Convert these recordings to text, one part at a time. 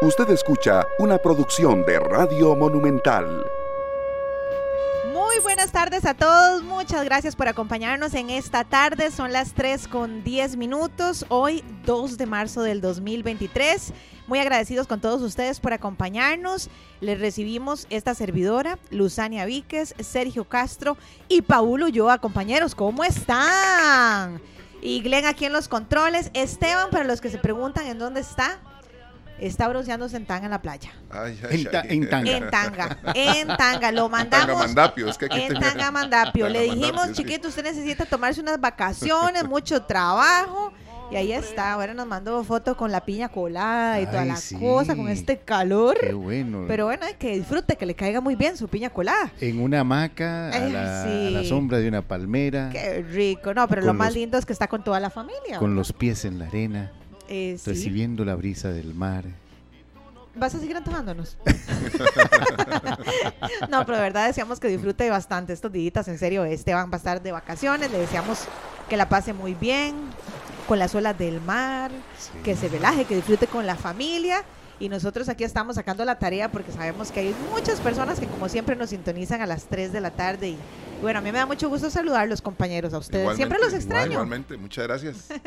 Usted escucha una producción de Radio Monumental. Muy buenas tardes a todos, muchas gracias por acompañarnos en esta tarde, son las 3 con 10 minutos, hoy 2 de marzo del 2023. Muy agradecidos con todos ustedes por acompañarnos. Les recibimos esta servidora, Luzania Víquez, Sergio Castro y Paulo Ulloa. Compañeros, ¿cómo están? Y Glenn aquí en los controles. Esteban, para los que se preguntan en dónde está, está bronceándose en tanga en la playa. Ay, En, ta- en tanga. En tanga, en tanga. Lo mandamos. Tangamandapio, es que aquí En tenía- Tangamandapio. Le dijimos, chiquito, usted necesita tomarse unas vacaciones, mucho trabajo. Y ahí está. Ahora nos mandó foto con la piña colada y toda Ay, la sí. cosa, con este calor. Qué bueno. Pero bueno, hay que disfrute, que le caiga muy bien su piña colada. en una hamaca, a Ay, la, sí. a la sombra de una palmera, Qué rico. No, pero lo más los- lindo es que está con toda la familia. con los pies en la arena, Eh, sí. recibiendo la brisa del mar. ¿Vas a seguir antojándonos? no, pero de verdad deseamos que disfrute bastante estos días. En serio, Esteban va a estar de vacaciones. Le deseamos que la pase muy bien, con las olas del mar, que se relaje, que disfrute con la familia. Y nosotros aquí estamos sacando la tarea porque sabemos que hay muchas personas que como siempre nos sintonizan a las 3 de la tarde. Y bueno, a mí me da mucho gusto saludar los compañeros a ustedes. siempre los extraño. Igualmente, muchas gracias.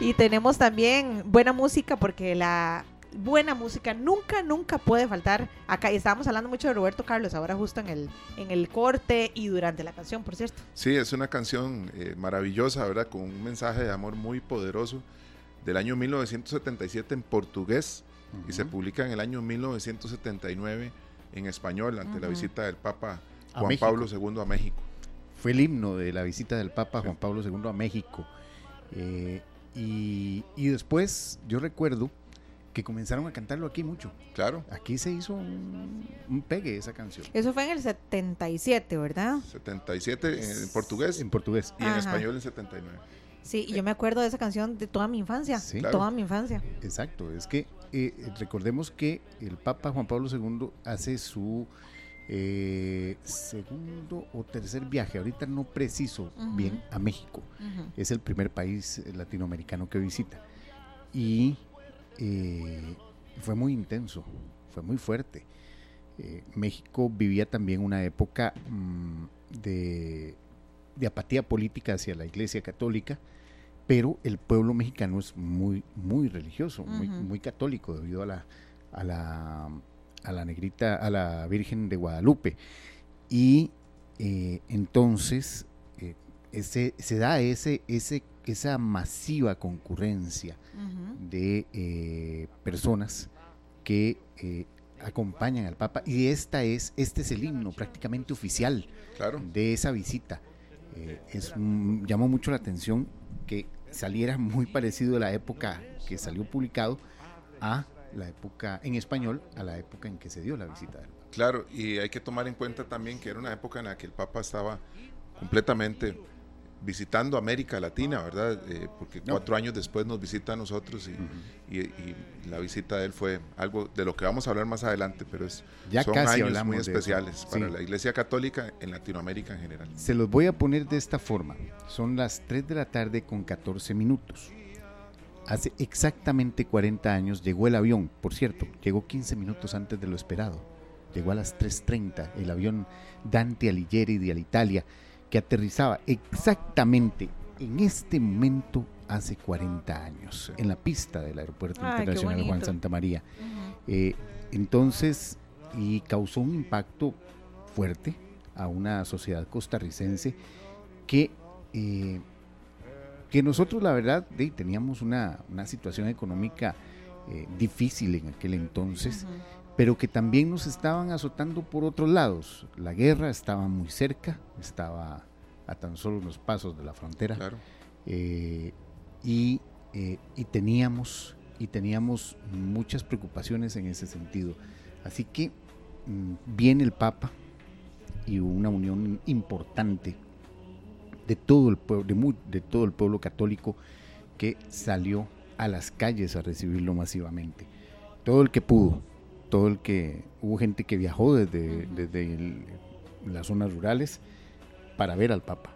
Y tenemos también buena música porque la buena música nunca, nunca puede faltar acá. Y estábamos hablando mucho de Roberto Carlos ahora justo en el, en el corte y durante la canción, por cierto. Sí, es una canción eh, maravillosa, ¿verdad? Con un mensaje de amor muy poderoso del año 1977 en portugués y se publica en el año 1979 en español ante la Ujú. visita del Papa Juan. Pablo II a México. Fue el himno de la visita del Papa Juan Pablo II a México. Eh, y, y después yo recuerdo que comenzaron a cantarlo aquí mucho. Claro, Aquí se hizo un, un pegue esa canción. Eso fue en el 77, ¿verdad? 77 en, en portugués En portugués. y en Ajá. español en 79. Sí, y yo me acuerdo de esa canción de toda mi infancia. Sí. Claro. Toda mi infancia. Exacto, es que eh, recordemos que el Papa Juan Pablo II hace su eh, segundo o tercer viaje, ahorita no preciso bien, a México. Es el primer país eh, latinoamericano que visita. Y eh, fue muy intenso, fue muy fuerte. Eh, México vivía también una época mm, de, de apatía política hacia la Iglesia Católica, pero el pueblo mexicano es muy, muy religioso, muy, muy católico debido a la, a la, a la negrita, a la Virgen de Guadalupe. Y eh, entonces eh, ese, se da ese, ese, esa masiva concurrencia de eh, personas que eh, acompañan al Papa y esta es, este es el himno prácticamente oficial Claro, de esa visita. Eh, es, mm, llamó mucho la atención que saliera muy parecido a la época que salió publicado a la época en español, a la época en que se dio la visita del Papa. claro. Y hay que tomar en cuenta también que era una época en la que el Papa estaba completamente visitando América Latina, ¿verdad? Eh, porque No. cuatro años después nos visita a nosotros y, y- y la visita de él fue algo de lo que vamos a hablar más adelante, pero es, Ya son casi años muy especiales para Sí. la Iglesia Católica en Latinoamérica en general. Se los voy a poner de esta forma. Son las 3 de la tarde con 14 minutos. Hace exactamente 40 años llegó el avión, por cierto, llegó 15 minutos antes de lo esperado. Llegó a las 3.30 el avión Dante Alighieri de Alitalia, que aterrizaba exactamente en este momento hace 40 años, en la pista del Aeropuerto Ay, Internacional Juan. Santa María. Eh, entonces, y causó un impacto fuerte a una sociedad costarricense que, eh, que nosotros, la verdad, de, teníamos una, una situación económica eh, difícil en aquel entonces. Pero que también nos estaban azotando por otros lados. La guerra estaba muy cerca, estaba a tan solo unos pasos de la frontera Claro. eh, y, eh, y teníamos y teníamos muchas preocupaciones en ese sentido. Así que mm, viene el Papa y hubo una unión importante de todo el pueblo, de, de todo el pueblo católico que salió a las calles a recibirlo masivamente. Todo el que pudo, todo el que hubo gente que viajó desde, desde el- las zonas rurales para ver al Papa.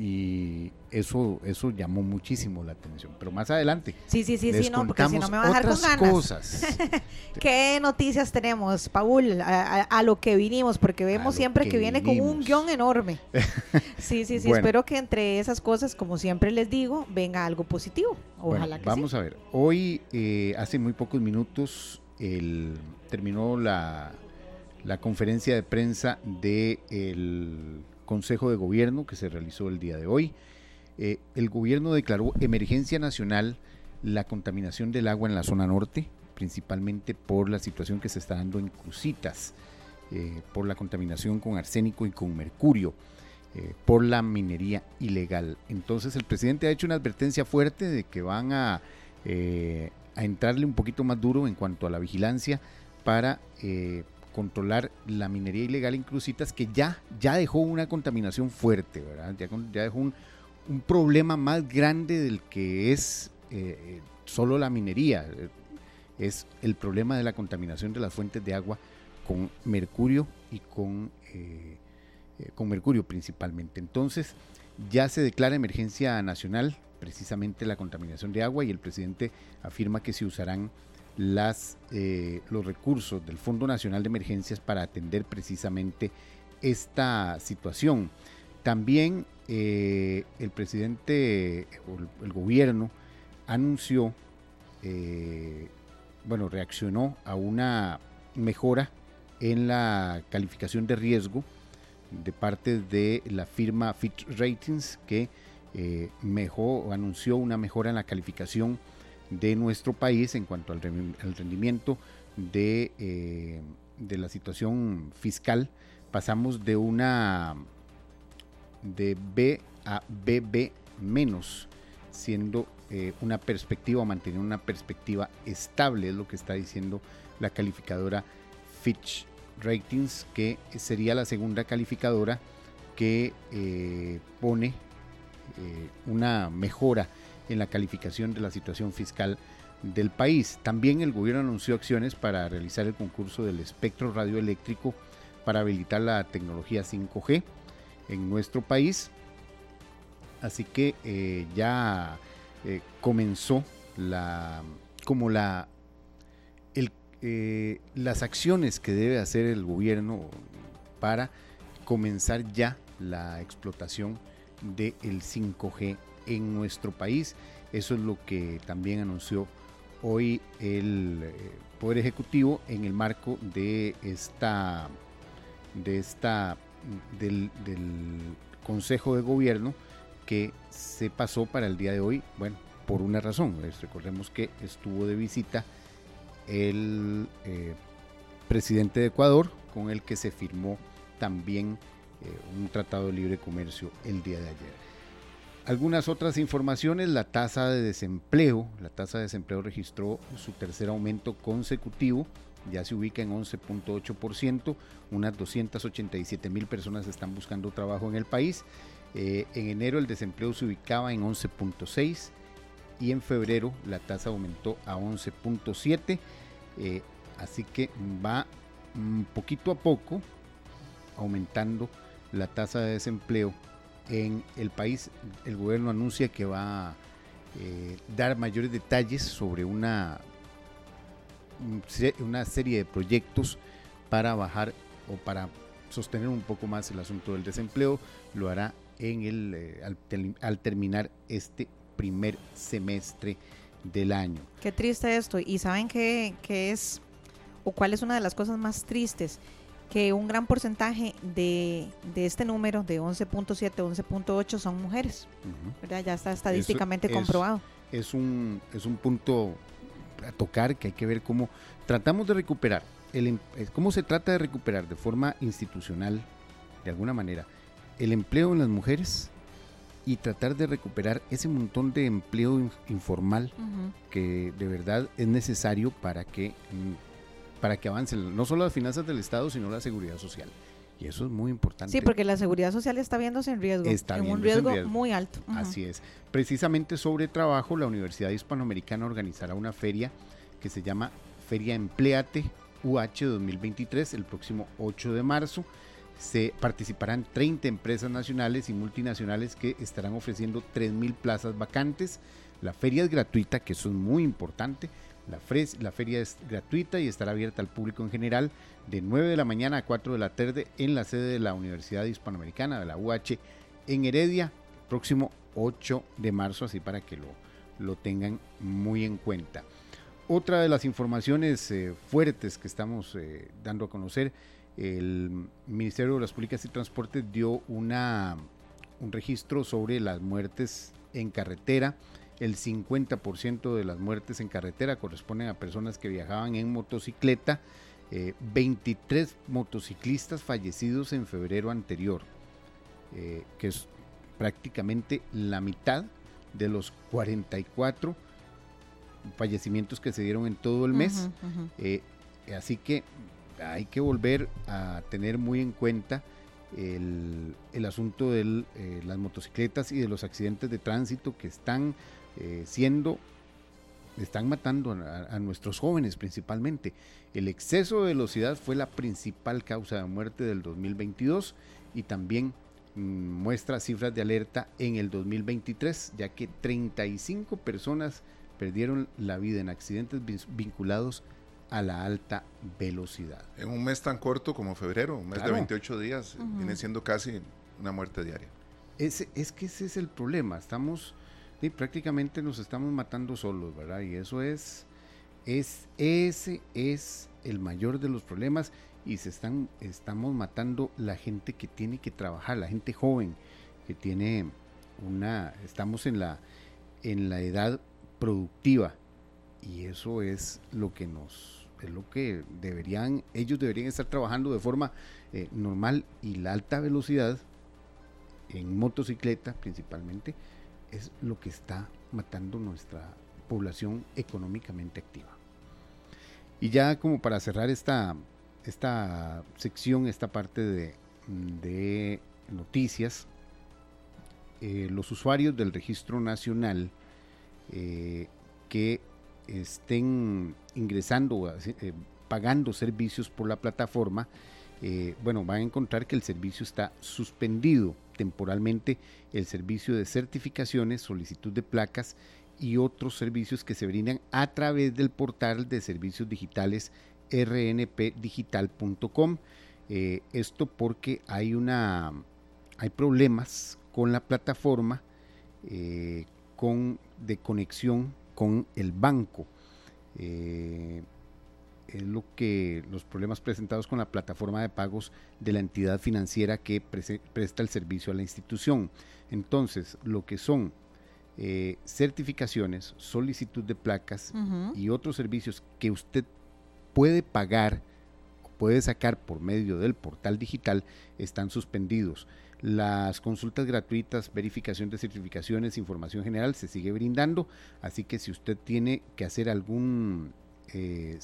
y eso, eso llamó muchísimo la atención. Pero más adelante. Sí, sí, sí, sí, no, porque si no me va a dejar con ganas. cosas. ¿Qué noticias tenemos, Paul? A, lo que vinimos, porque vemos siempre que, viene con un guion enorme. Sí, sí, sí. Espero que entre esas cosas, como siempre les digo, venga algo positivo. Ojalá que Vamos a ver. Hoy, eh, hace muy pocos minutos, el, terminó la, conferencia de prensa del el Consejo de Gobierno que se realizó el día de hoy. Eh, el gobierno declaró emergencia nacional la contaminación del agua en la zona norte, principalmente por la situación que se está dando en Crucitas, eh, por la contaminación con arsénico y con mercurio, eh, por la minería ilegal. Entonces el presidente ha hecho una advertencia fuerte de que van a, a entrarle un poquito más duro en cuanto a la vigilancia para controlar la minería ilegal en Crucitas, que ya, ya dejó una contaminación fuerte, ¿verdad? Ya, dejó un, problema más grande del que es eh, solo la minería, es el problema de la contaminación de las fuentes de agua con mercurio y con, eh, eh, con mercurio principalmente. Entonces, ya se declara emergencia nacional precisamente la contaminación de agua y el presidente afirma que se usarán las, eh, los recursos del Fondo Nacional de Emergencias para atender precisamente esta situación. También eh, el presidente, o el, gobierno, anunció, eh, bueno, reaccionó a una mejora en la calificación de riesgo de parte de la firma Fitch Ratings que mejor, anunció una mejora en la calificación de nuestro país en cuanto al, rendimiento de, eh, de, la situación fiscal. Pasamos de una de B a BB menos, siendo eh, una perspectiva o manteniendo una perspectiva estable, es lo que está diciendo la calificadora Fitch Ratings, que sería la segunda calificadora que eh, pone una mejora en la calificación de la situación fiscal del país. También el gobierno anunció acciones para realizar el concurso del espectro radioeléctrico para habilitar la tecnología 5G en nuestro país. Así que eh, ya eh, comenzó la como la eh, las acciones que debe hacer el gobierno para comenzar ya la explotación del 5G en nuestro país. Eso es lo que también anunció hoy el eh, Poder Ejecutivo en el marco de esta, de esta del, Consejo de Gobierno que se pasó para el día de hoy, bueno, por una razón. recordemos que estuvo de visita el eh, presidente de Ecuador, con el que se firmó también un tratado de libre comercio el día de ayer. Algunas otras informaciones, la tasa de desempleo, la tasa de desempleo registró su tercer aumento consecutivo, ya se ubica en 11.8%, unas 287 mil personas están buscando trabajo en el país. Eh, en enero el desempleo se ubicaba en 11.6 y en febrero la tasa aumentó a 11.7, eh, así que va poquito a poco aumentando la tasa de desempleo en el país. El gobierno anuncia que va a eh, dar mayores detalles sobre una, una serie de proyectos para bajar o para sostener un poco más el asunto del desempleo. Lo hará en el, eh, al, terminar este primer semestre del año. Qué triste esto. ¿Y saben qué, qué es o cuál es una de las cosas más tristes? Que un gran porcentaje de, este número, de 11.7, 11.8, son mujeres. Ya está estadísticamente comprobado. Es un, es un punto a tocar que hay que ver cómo tratamos de recuperar, el, em, eh, cómo se trata de recuperar de forma institucional, de alguna manera, el empleo en las mujeres y tratar de recuperar ese montón de empleo informal que de verdad es necesario para que mm, para que avancen no solo las finanzas del Estado, sino la seguridad social. Y eso es muy importante. Sí, porque la seguridad social está viéndose en riesgo. Está en un riesgo, muy alto. Así es. Precisamente sobre trabajo, la Universidad Hispanoamericana organizará una feria que se llama Feria Empleate UH 2023 el próximo 8 de marzo. se participarán 30 empresas nacionales y multinacionales que estarán ofreciendo 3.000 plazas vacantes. La feria es gratuita, que eso es muy importante. La, feria es gratuita y estará abierta al público en general de 9 de la mañana a 4 de la tarde en la sede de la Universidad Hispanoamericana de la UH en Heredia, próximo 8 de marzo, así para que lo, lo tengan muy en cuenta. Otra de las informaciones eh, fuertes que estamos eh, dando a conocer el Ministerio de las Públicas y Transportes dio un registro sobre las muertes en carretera. El 50% de las muertes en carretera corresponden a personas que viajaban en motocicleta. 23 eh, motociclistas fallecidos en febrero anterior, eh, que es prácticamente la mitad de los 44 fallecimientos que se dieron en todo el mes. Eh, así que hay que volver a tener muy en cuenta el, asunto de eh, las motocicletas y de los accidentes de tránsito que están eh, siendo, están matando a, nuestros jóvenes principalmente. El exceso de velocidad fue la principal causa de muerte del 2022 y también mm, muestra cifras de alerta en el 2023, ya que 35 personas perdieron la vida en accidentes vinculados a la alta velocidad. En un mes tan corto como febrero, un mes de 28 días, viene siendo casi una muerte diaria. Es, es que ese es el problema, estamos, prácticamente nos estamos matando solos, ¿verdad? Y eso es, es, ese es el mayor de los problemas y se están, estamos matando la gente que tiene que trabajar, la gente joven, que tiene una, estamos en la, en la edad productiva y eso es lo que nos es lo que deberían, ellos deberían estar trabajando de forma eh, normal y la alta velocidad en motocicleta principalmente es lo que está matando nuestra población económicamente activa. Y ya como para cerrar esta, esta sección, esta parte de, noticias, eh, los usuarios del registro nacional eh, que estén ingresando, eh, pagando servicios por la plataforma, eh, bueno, van a encontrar que el servicio está suspendido temporalmente, el servicio de certificaciones, solicitud de placas y otros servicios que se brindan a través del portal de servicios digitales rnpdigital.com. Eh, esto porque hay una hay problemas con la plataforma con, de conexión con el banco. Eh, es lo que los problemas presentados con la plataforma de pagos de la entidad financiera que presta el servicio a la institución. Entonces, lo que son eh, certificaciones, solicitud de placas y otros servicios que usted puede pagar, puede sacar por medio del portal digital, están suspendidos. Las consultas gratuitas, verificación de certificaciones, información general se sigue brindando, así que si usted tiene que hacer algún eh,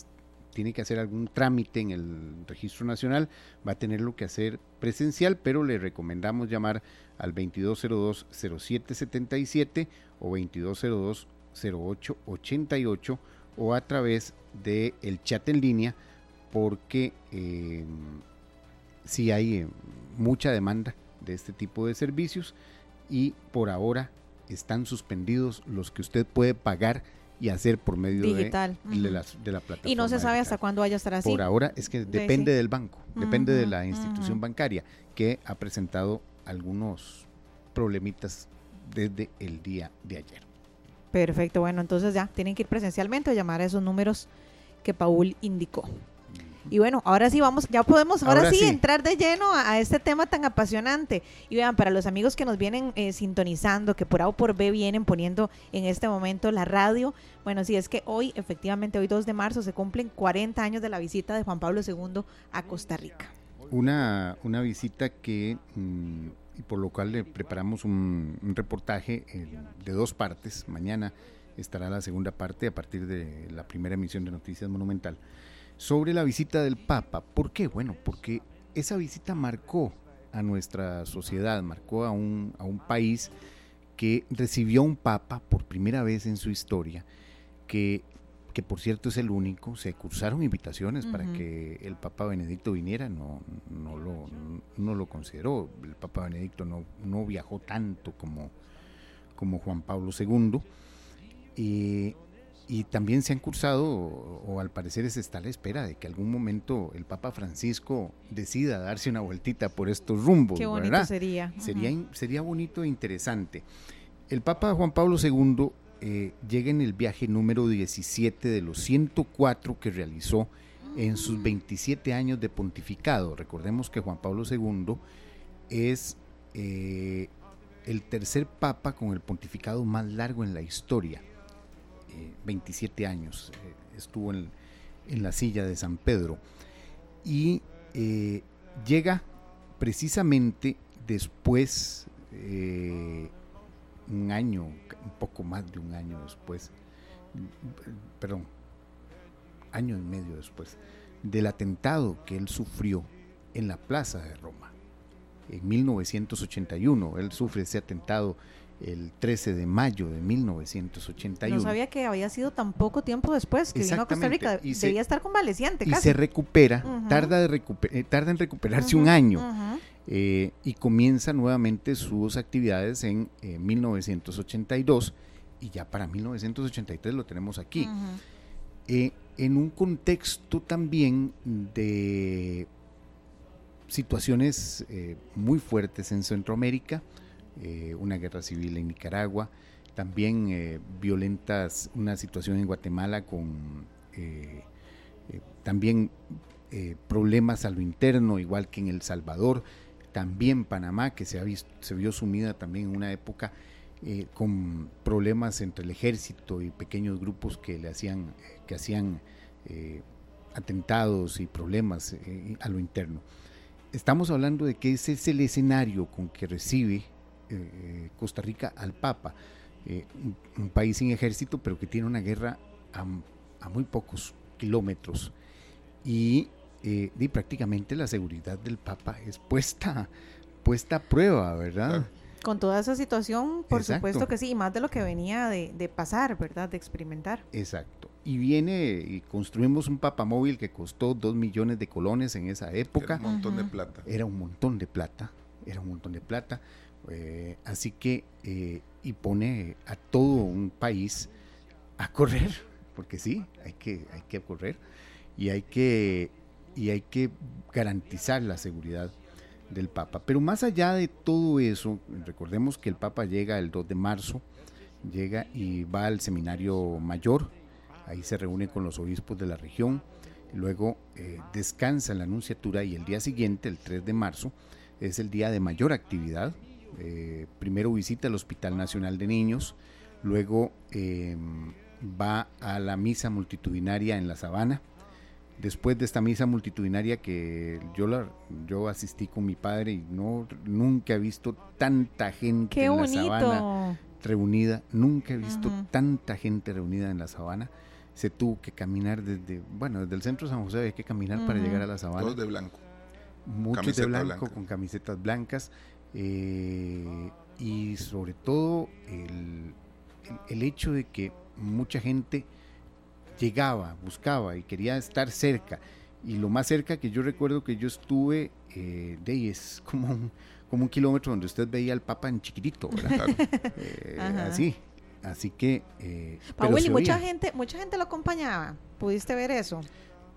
tiene que hacer algún trámite en el registro nacional, va a tenerlo que hacer presencial, pero le recomendamos llamar al 2202-0777 o 2202-0888 o a través del el chat en línea, porque eh, si hay eh, mucha demanda de este tipo de servicios y por ahora están suspendidos los que usted puede pagar y hacer por medio De, de, la plataforma. Y no se sabe hasta cuándo vaya a estar así. Por ahora es que depende del banco, depende de la institución bancaria que ha presentado algunos problemitas desde el día de ayer. Perfecto, bueno, entonces ya tienen que ir presencialmente a llamar a esos números que Paul indicó. Y bueno, ahora sí vamos, ya podemos, ahora, sí, entrar de lleno a, este tema tan apasionante. Y vean, para los amigos que nos vienen eh, sintonizando, que por A o por B vienen poniendo en este momento la radio, bueno, sí, es que hoy, efectivamente, hoy 2 de marzo, se cumplen 40 años de la visita de Juan Pablo II a Costa Rica. Una, una visita que, mm, y por lo cual le preparamos un, reportaje eh, de dos partes. Mañana estará la segunda parte a partir de la primera emisión de Noticias Monumental sobre la visita del Papa. ¿Por qué? Bueno, porque esa visita marcó a nuestra sociedad, marcó a un, a un país que recibió un Papa por primera vez en su historia, que que por cierto es el único, se cursaron invitaciones para que el Papa Benedicto viniera, no, no, lo, no lo consideró, el Papa Benedicto no, no viajó tanto como, como Juan Pablo II, y también se han cursado, o, al parecer se está a la espera de que algún momento el Papa Francisco decida darse una vueltita por estos rumbos. Qué bonito sería. Sería, sería bonito e interesante. El Papa Juan Pablo II eh, llega en el viaje número 17 de los 104 que realizó en sus 27 años de pontificado. Recordemos que Juan Pablo II es eh, el tercer papa con el pontificado más largo en la historia. 27 eh, años estuvo en, la silla de San Pedro. Y llega precisamente después un año, un poco más de un año después, perdón, año y medio después, del atentado que él sufrió en la Plaza de Roma. En 1981, él sufre ese atentado el 13 de mayo de 1981. No sabía que había sido tan poco tiempo después que vino a Costa Rica. Y Debía estar convaleciente. Y se recupera, tarda, de eh, tarda en recuperarse un año. Eh, y comienza nuevamente sus actividades en 1982 eh, y ya para 1983 lo tenemos aquí. Eh, en un contexto también de situaciones muy fuertes en Centroamérica, una guerra civil en Nicaragua, también violentas, una situación en Guatemala con también problemas a lo interno, igual que en El Salvador, también Panamá, que se, ha visto, se vio sumida también en una época eh, con problemas entre el ejército y pequeños grupos que le hacían, que hacían eh, atentados y problemas eh, a lo interno. Estamos hablando de que ese es el escenario con que recibe Costa Rica al Papa, un, país sin ejército, pero que tiene una guerra a, a muy pocos kilómetros. Y y eh, prácticamente la seguridad del Papa es puesta, puesta a prueba, ¿verdad? Con toda esa situación, por supuesto que sí, y más de lo que venía de, pasar, ¿verdad? De experimentar. Exacto. Y viene y construimos un papamóvil que costó dos millones de colones en esa época. Era un montón de plata. Era un montón de plata, era un montón de plata. Eh, así que, eh, y pone a todo un país a correr, porque sí, hay que, hay que correr y hay que y hay que garantizar la seguridad del Papa. Pero más allá de todo eso, recordemos que el Papa llega el 2 de marzo, llega y va al seminario mayor, ahí se reúne con los obispos de la región, luego eh, descansa en la anunciatura y el día siguiente, el 3 de marzo, es el día de mayor actividad. Eh, primero visita el Hospital Nacional de Niños, luego em, va a la misa multitudinaria en la sabana, después de esta misa multitudinaria que yo la yo asistí con mi padre y no nunca he visto tanta gente en la sabana reunida, nunca he visto tanta gente reunida en la sabana. Se tuvo que caminar desde, bueno, desde el centro de San José hay que caminar para llegar a la sabana. Todos de blanco. Muchos de blanco, con camisetas blancas. Eh, y sobre todo el, el hecho de que mucha gente llegaba, buscaba y quería estar cerca. Y lo más cerca que yo recuerdo que yo estuve, eh, de es como un, como un kilómetro donde usted veía al Papa en chiquitito, ¿verdad? Eh, así. Así que... Eh, y mucha gente, mucha gente lo acompañaba. ¿Pudiste ver eso?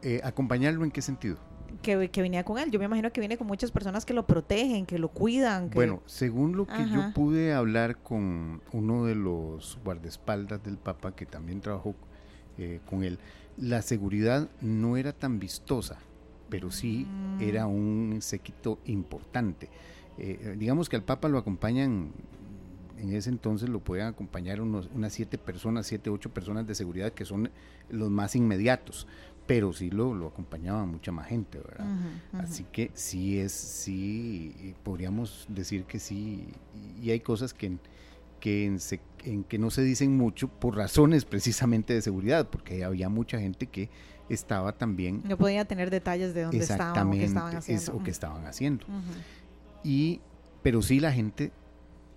Eh, ¿Acompañarlo en qué sentido? Que, que, venía con él. Yo me imagino que viene con muchas personas que lo protegen, que lo cuidan. Bueno, según lo que yo pude hablar con uno de los guardaespaldas del Papa, que también trabajó eh, con él, la seguridad no era tan vistosa, pero sí mm. era un séquito importante. Eh, digamos que al Papa lo acompañan, en ese entonces lo pueden acompañar unos, unas siete personas, siete, ocho personas de seguridad que son los más inmediatos, pero sí lo, lo acompañaba mucha más gente, ¿verdad? Así que sí es, sí, podríamos decir que sí, y hay cosas que que en, que no se dicen mucho por razones precisamente de seguridad, porque había mucha gente que estaba también... No podía tener detalles de dónde estaban o qué estaban haciendo. o qué estaban haciendo. y, pero sí la gente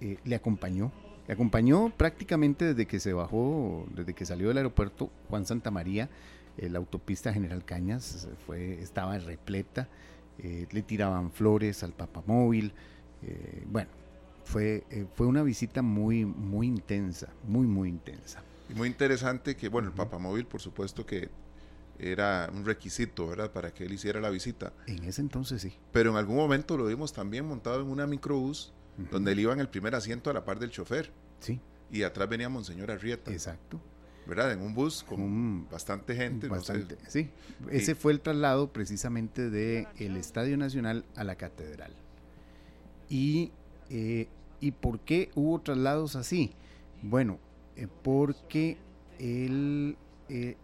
eh, le acompañó Le acompañó prácticamente desde que se bajó, desde que salió del aeropuerto Juan Santa María, la autopista General Cañas fue, estaba repleta, eh, le tiraban flores al papamóvil, eh, bueno, fue, eh, fue una visita muy, muy intensa, muy, muy intensa. Y muy interesante que, bueno, el papamóvil, por supuesto que era un requisito, ¿verdad? Para que él hiciera la visita. En ese entonces sí. Pero en algún momento lo vimos también montado en una microbús, donde él iba en el primer asiento a la par del chofer. Sí. Y atrás venía Monseñor Arrieta. Exacto. ¿Verdad? En un bus con bastante gente. Bastante, sí. Ese fue el traslado precisamente del el Estadio Nacional a la Catedral. Y, eh, ¿Y por qué hubo traslados así? Bueno, eh, porque el, eh,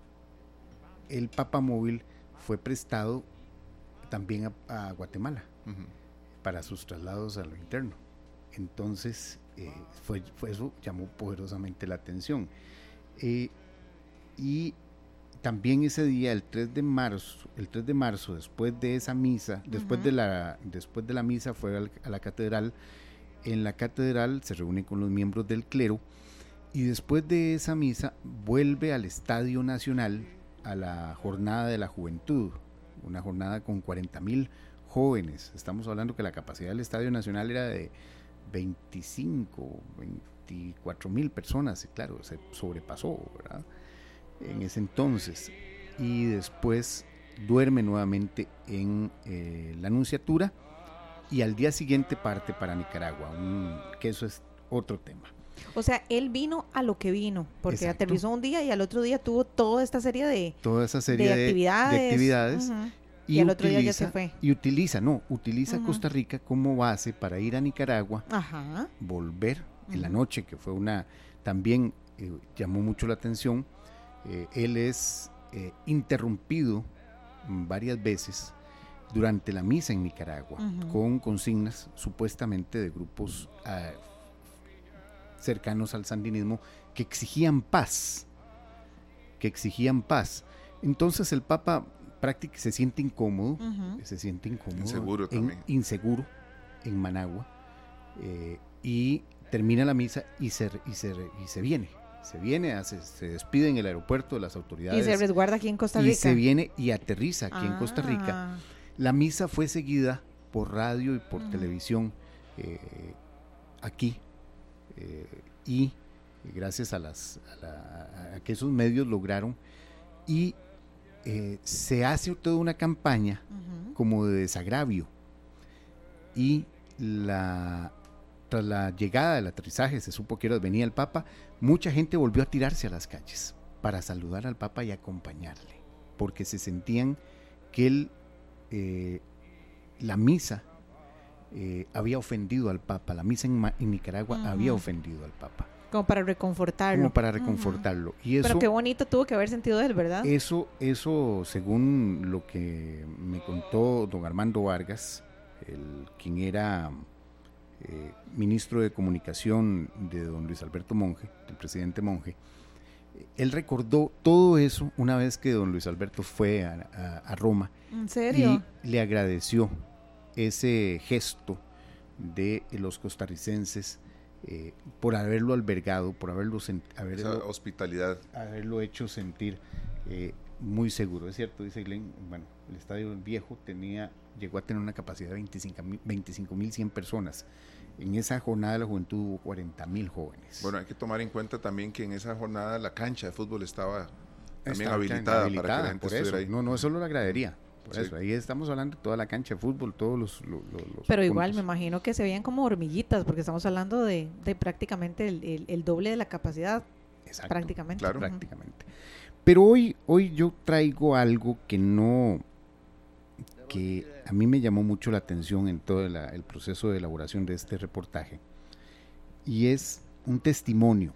el papamóvil fue prestado también a, Guatemala para sus traslados a lo interno. Entonces, fue, fue, eso llamó poderosamente la atención. y también ese día, el 3 de marzo, el 3 de marzo, después de esa misa, después, de la, después de la misa fue a la catedral, en la catedral se reúne con los miembros del clero y después de esa misa vuelve al Estadio Nacional a la jornada de la juventud, una jornada con 40 mil jóvenes. Estamos hablando que la capacidad del Estadio Nacional era de 25, 24 mil personas, claro, se sobrepasó, ¿verdad? En ese entonces. Y después duerme nuevamente en eh, la Anunciatura y al día siguiente parte para Nicaragua, que eso es otro tema. O sea, él vino a lo que vino, porque aterrizó un día y al otro día tuvo toda esta serie de, toda esa serie de, actividades. Y, al otro día ya se fue. Y utiliza, no, utiliza Costa Rica como base para ir a Nicaragua, volver en la noche, que fue una, también eh, llamó mucho la atención. Eh, él es eh, interrumpido varias veces durante la misa en Nicaragua, con consignas supuestamente de grupos ah, cercanos al sandinismo que exigían paz, que exigían paz. Entonces el Papa prácticamente se siente incómodo, se siente incómodo, inseguro, en, inseguro en Managua, eh, y termina la misa y se, y se, y se viene. Se viene, se despide en el aeropuerto de las autoridades. Y se resguarda aquí en Costa Rica. Y se viene y aterriza aquí en Costa Rica. Ah. La misa fue seguida por radio y por televisión eh, aquí eh, y gracias a, las, a, que esos medios lograron y eh, se hace toda una campaña como de desagravio. Y la tras la llegada del aterrizaje se supo que venía el Papa mucha gente volvió a tirarse a las calles para saludar al Papa y acompañarle porque se sentían que él eh, la misa eh, había ofendido al Papa, la misa en, Nicaragua había ofendido al Papa. Como para reconfortarlo. Como para reconfortarlo. y eso, Pero qué bonito tuvo que haber sentido él, ¿verdad? Eso, eso según lo que me contó don Armando Vargas, el, quien era eh, ministro de comunicación de don Luis Alberto Monge, del presidente Monge, él recordó todo eso una vez que don Luis Alberto fue a, Roma. ¿En serio? Y le agradeció ese gesto de los costarricenses eh, por haberlo albergado, por haberlo, haberlo hospitalidad, haberlo hecho sentir eh, muy seguro. Es cierto, dice Glenn, bueno, el estadio viejo tenía, llegó a tener una capacidad de 25.100 25, personas en esa jornada de la juventud hubo 40 mil jóvenes. Bueno, hay que tomar en cuenta también que en esa jornada la cancha de fútbol estaba también habilitada, para que la gente estuviera ahí. No, no es solo la gradería. Por eso, ahí estamos hablando de toda la cancha de fútbol, todos los... Pero igual me imagino que se veían como hormiguitas, porque estamos hablando de, prácticamente el, doble de la capacidad. Exacto, prácticamente. Claro. Prácticamente. Pero hoy, hoy yo traigo algo que no, que a mí me llamó mucho la atención en todo el proceso de elaboración de este reportaje, y es un testimonio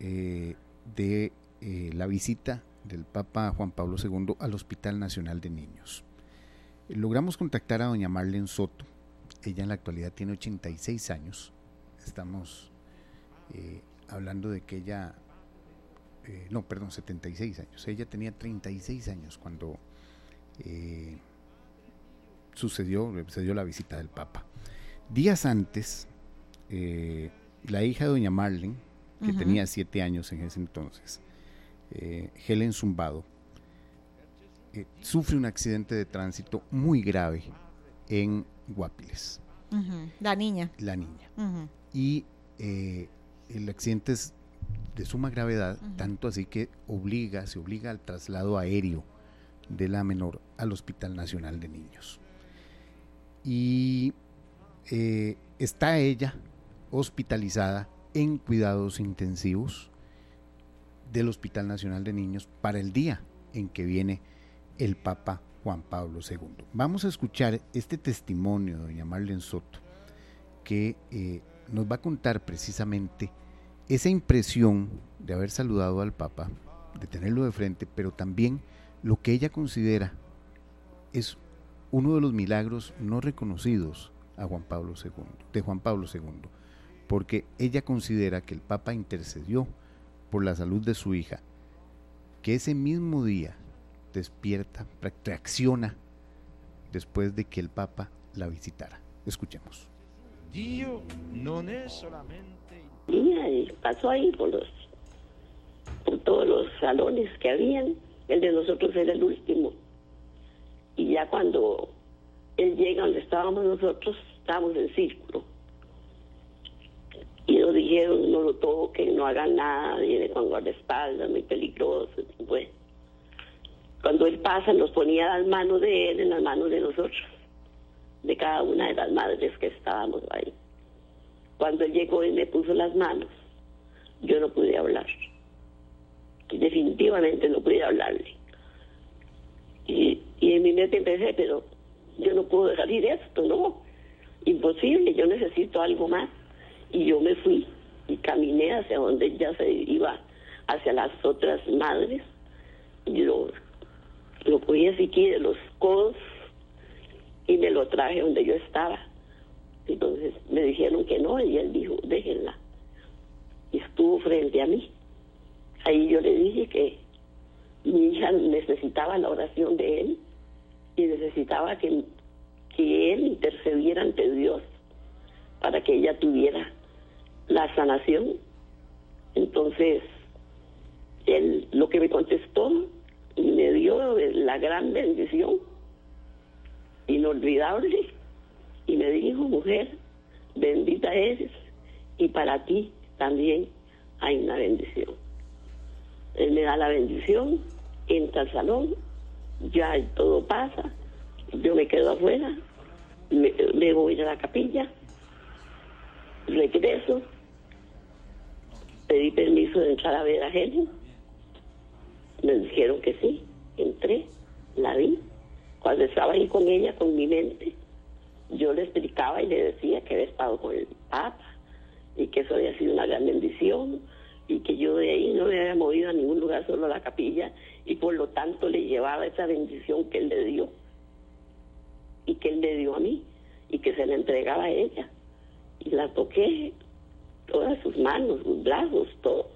eh, de eh, la visita del Papa Juan Pablo II al Hospital Nacional de Niños. logramos contactar a doña Marlene Soto, ella en la actualidad tiene 86 años, estamos eh, hablando de que ella, no, perdón, 76 años, ella tenía 36 años cuando sucedió, sucedió la visita del Papa. Días antes, eh, la hija de doña Marlene, que tenía siete años en ese entonces, eh, Helen Zumbado, eh, sufre un accidente de tránsito muy grave en Guapiles. La niña. La niña. Y eh, el accidente es de suma gravedad, tanto así que obliga, se obliga al traslado aéreo de la menor al Hospital Nacional de Niños. Y está ella hospitalizada en cuidados intensivos del Hospital Nacional de Niños para el día en que viene el Papa Juan Pablo II. Vamos a escuchar este testimonio de doña Marlene Soto, que eh, nos va a contar precisamente esa impresión de haber saludado al Papa, de tenerlo de frente, pero también lo que ella considera es uno de los milagros no reconocidos a Juan Pablo II, de Juan Pablo II porque ella considera que el Papa intercedió por la salud de su hija, que ese mismo día despierta, reacciona después de que el Papa la visitara. Escuchemos. Dios no es solamente... Y pasó ahí por, los, por todos los salones que habían, el de nosotros era el último. Y ya cuando él llega donde estábamos nosotros, estábamos en círculo y nos dijeron no lo toquen, no hagan nada, viene con guardaespaldas, muy peligroso. Bueno, cuando él pasa nos ponía las manos de él en las manos de nosotros, de cada una de las madres que estábamos ahí. Cuando él llegó y me puso las manos, yo no pude hablar. Definitivamente no pude hablarle. Y, y en mi mente empecé, pero yo no puedo dejar ir esto, no. Imposible, yo necesito algo más y yo me fui y caminé hacia donde ella se iba, hacia las otras madres. Y lo, lo cogí así aquí de los codos y me lo traje donde yo estaba. Entonces me dijeron que no y él dijo, déjenla. Y estuvo frente a mí. Ahí yo le dije que mi hija necesitaba la oración de él y necesitaba que, que él intercediera ante Dios para que ella tuviera la sanación. Entonces, él lo que me contestó me dio la gran bendición, inolvidable, y me dijo, mujer, bendita eres, y para ti también hay una bendición. Él me da la bendición, entra al salón, ya todo pasa, yo me quedo afuera, me voy a la capilla, regreso, pedí permiso de entrar a ver a Helen. Me dijeron que sí, entré, la vi. Cuando estaba ahí con ella, con mi mente, yo le explicaba y le decía que había estado con el Papa y que eso había sido una gran bendición y que yo de ahí no me había movido a ningún lugar, solo a la capilla y por lo tanto le llevaba esa bendición que él le dio y que él le dio a mí y que se la entregaba a ella y la toqué, todas sus manos, sus brazos, todo.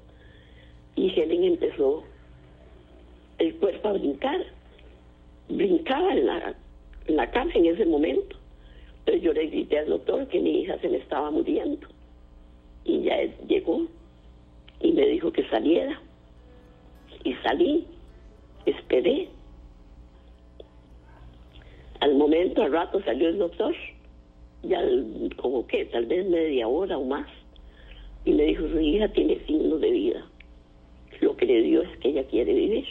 Y Helen empezó el cuerpo a brincar. Brincaba en la, en la cama en ese momento. Entonces yo le grité al doctor que mi hija se me estaba muriendo. Y ya llegó y me dijo que saliera. Y salí, esperé. Al momento, al rato salió el doctor ya como que tal vez media hora o más, y me dijo, su hija tiene signos de vida. Lo que le dio es que ella quiere vivir.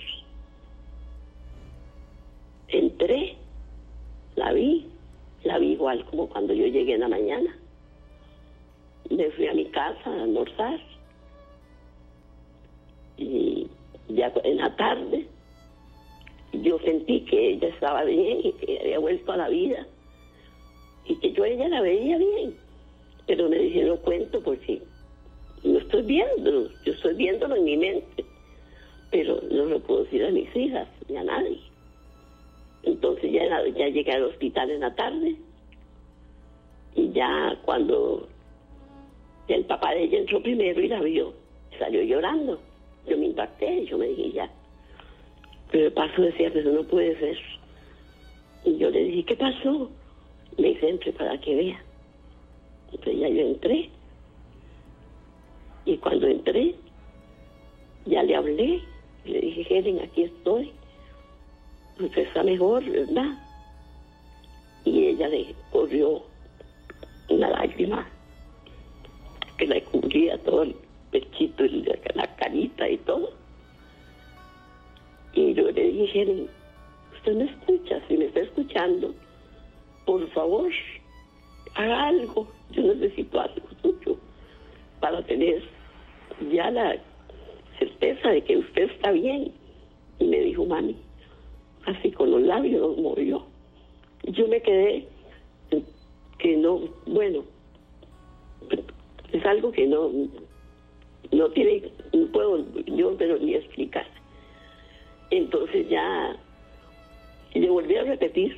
Entré, la vi, la vi igual como cuando yo llegué en la mañana. Me fui a mi casa a almorzar. Y ya en la tarde yo sentí que ella estaba bien y que había vuelto a la vida y que yo ella la veía bien, pero me dijeron cuento porque no estoy viendo, yo estoy viéndolo en mi mente, pero no lo puedo decir a mis hijas ni a nadie. Entonces ya, ya llegué al hospital en la tarde y ya cuando el papá de ella entró primero y la vio, salió llorando. Yo me impacté, yo me dije ya. Pero el paso decía, pero no puede ser. Y yo le dije, ¿qué pasó? Me dice, entre para que vea. Entonces ya yo entré Y cuando entré, ya le hablé, le dije, Helen, aquí estoy. Usted está mejor, ¿verdad? Y ella le corrió una lágrima que le cubría todo el pechito, y la, carita y todo. Y yo le dije, usted me escucha, si me está escuchando, por favor, haga algo. Yo necesito algo suyo para tener ya la certeza de que usted está bien. Y me dijo, mami, así con los labios movió. Yo me quedé que no, bueno, es algo que no, no tiene, no puedo yo pero ni explicar. Entonces ya le volví a repetir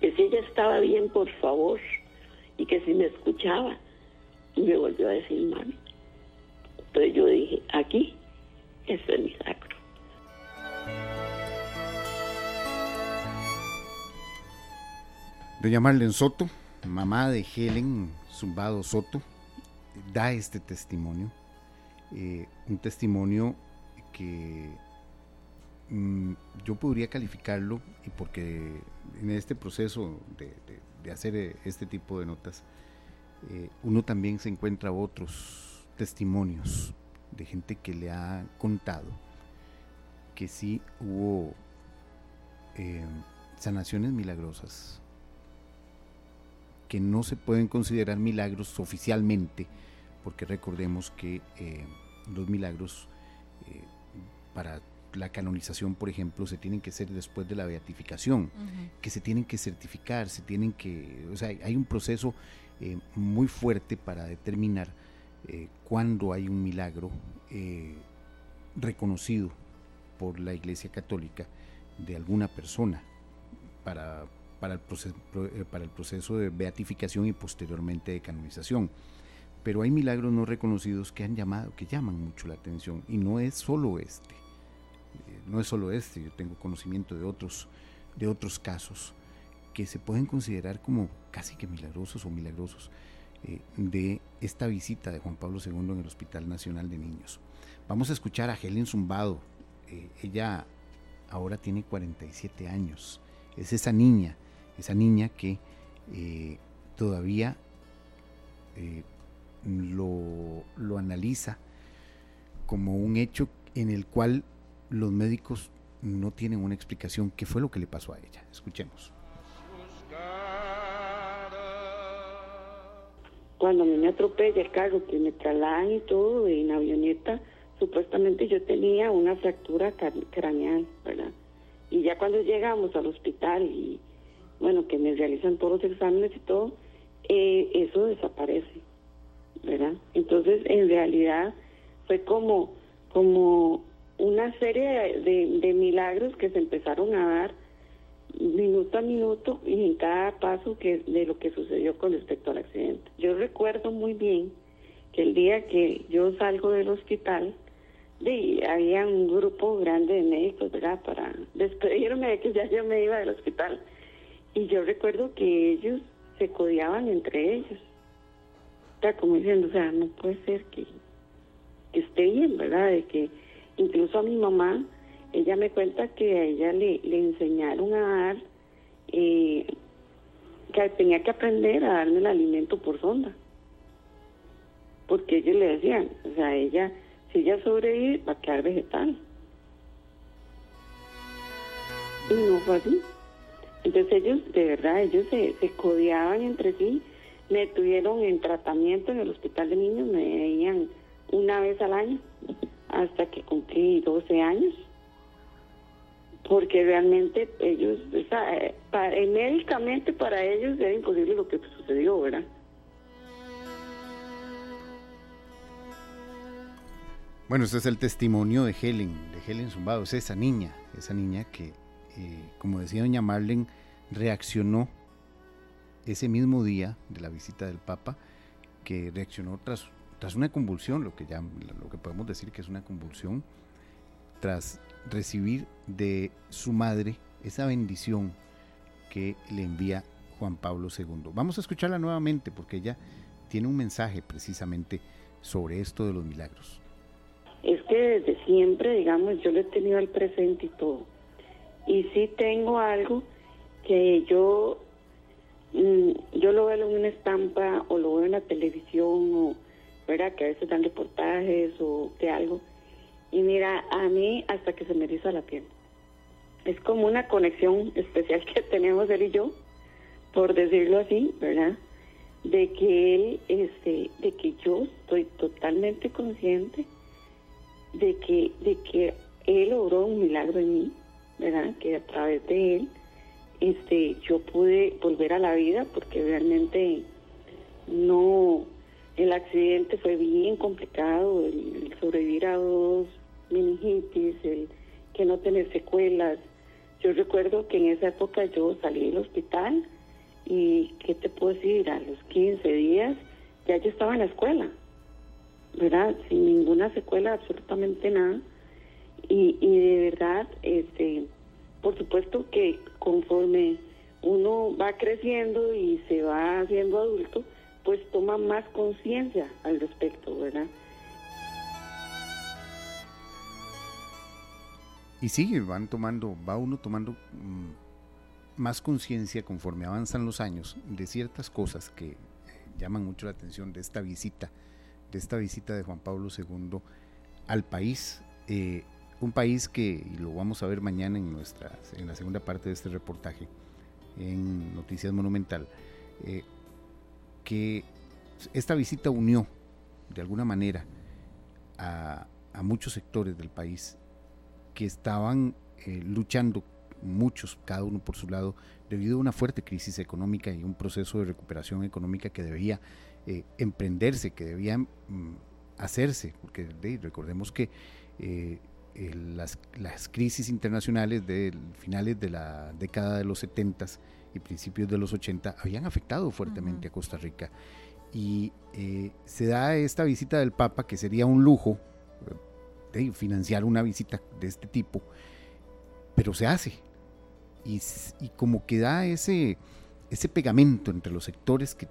que si ella estaba bien, por favor, y que si me escuchaba, me volvió a decir, mami. Entonces yo dije, aquí es el milagro. Doña Marlene Soto, mamá de Helen Zumbado Soto, da este testimonio. Eh, un testimonio que mm, yo podría calificarlo, y porque en este proceso de, hacer eh, este tipo de notas, eh, uno también se encuentra otros testimonios de gente que le ha contado que sí hubo eh, sanaciones milagrosas que no se pueden considerar milagros oficialmente, porque recordemos que los milagros para la canonización, por ejemplo, se tienen que hacer después de la beatificación, que se tienen que certificar, se tienen que, o sea, hay un proceso eh, muy fuerte para determinar eh, cuándo hay un milagro eh, reconocido por la Iglesia Católica de alguna persona para, para, el proceso, para el proceso de beatificación y posteriormente de canonización. Pero hay milagros no reconocidos que han llamado, que llaman mucho la atención y no es solo este, eh, no es solo este, yo tengo conocimiento de otros, de otros casos que se pueden considerar como casi que milagrosos o milagrosos eh, de esta visita de Juan Pablo II en el Hospital Nacional de Niños. Vamos a escuchar a Helen Zumbado. Eh, ella ahora tiene 47 años. Es esa niña, esa niña que eh, todavía lo, lo analiza como un hecho en el cual los médicos no tienen una explicación qué fue lo que le pasó a ella. Escuchemos. Cuando a me atropella el carro, que me trasladan y todo, en avioneta, supuestamente yo tenía una fractura craneal, ¿verdad? Y ya cuando llegamos al hospital y, bueno, que me realizan todos los exámenes y todo, eh, eso desaparece, ¿verdad? Entonces, en realidad, fue como, como una serie de, de- milagros que se empezaron a dar minuto a minuto y en cada paso que de lo que sucedió con respecto al accidente. Yo recuerdo muy bien que el día que yo salgo del hospital, había un grupo grande de médicos, ¿verdad? Para despedirme de que ya yo me iba del hospital. Y yo recuerdo que ellos se codeaban entre ellos. O sea, como diciendo, o sea, no puede ser que, que esté bien, ¿verdad? De que incluso a mi mamá, ella me cuenta que a ella le, enseñaron a dar, eh, que tenía que aprender a darme el alimento por sonda. Porque ellos le decían, o sea, ella, si ella sobrevive, va a quedar vegetal. Y no fue así. Entonces ellos, de verdad, ellos se, se codeaban entre sí, me tuvieron en tratamiento en el hospital de niños, me veían una vez al año hasta que cumplí 12 años porque realmente ellos, o sea, eh, para ellos era imposible lo que sucedió, ¿verdad? Bueno, este es el testimonio de Helen, de Helen Zumbado, es esa niña, esa niña que, eh, como decía doña Marlene, reaccionó ese mismo día de la visita del Papa, que reaccionó tras, tras una convulsión, lo que, ya, lo que podemos decir que es una convulsión, tras recibir de su madre esa bendición que le envía Juan Pablo II. Vamos a escucharla nuevamente porque ella tiene un mensaje precisamente sobre esto de los milagros? Es que desde siempre, digamos, yo lo he tenido al presente y todo. Y sí tengo algo que yo, mm, yo lo veo en una estampa o lo veo en la televisión o, Que a veces dan reportajes o de algo. Y mira, a mí hasta que se me eriza la piel. Es como una conexión especial que tenemos él y yo, por decirlo así, ¿verdad? De que él, este, de que yo estoy totalmente consciente de que, de que él logró un milagro en mí, ¿verdad? Que a través de él, este, yo pude volver a la vida porque realmente no, el accidente fue bien complicado, el, sobrevivir a dos meningitis, el que no tener secuelas. Yo recuerdo que en esa época yo salí del hospital y, ¿qué te puedo decir? A los 15 días ya yo estaba en la escuela, ¿verdad? Sin ninguna secuela, absolutamente nada. Y, y de verdad, este, por supuesto que conforme uno va creciendo y se va haciendo adulto, pues toma más conciencia al respecto, ¿verdad? Y sí, van tomando, va uno tomando mm, más conciencia conforme avanzan los años de ciertas cosas que eh, llaman mucho la atención de esta visita, de esta visita de Juan Pablo II al país, eh, un país que, y lo vamos a ver mañana en, nuestra, en la segunda parte de este reportaje, en Noticias Monumental, eh, que esta visita unió de alguna manera a, muchos sectores del país que estaban eh, luchando muchos, cada uno por su lado, debido a una fuerte crisis económica y un proceso de recuperación económica que debía eh, emprenderse, que debía mm, hacerse, porque de, recordemos que eh, las, las crisis internacionales de finales de la década de los 70 y principios de los 80 habían afectado fuertemente a Costa Rica. Y eh, se da esta visita del Papa, que sería un lujo, de financiar una visita de este tipo, pero se hace. Y, como que da ese, ese pegamento entre los sectores que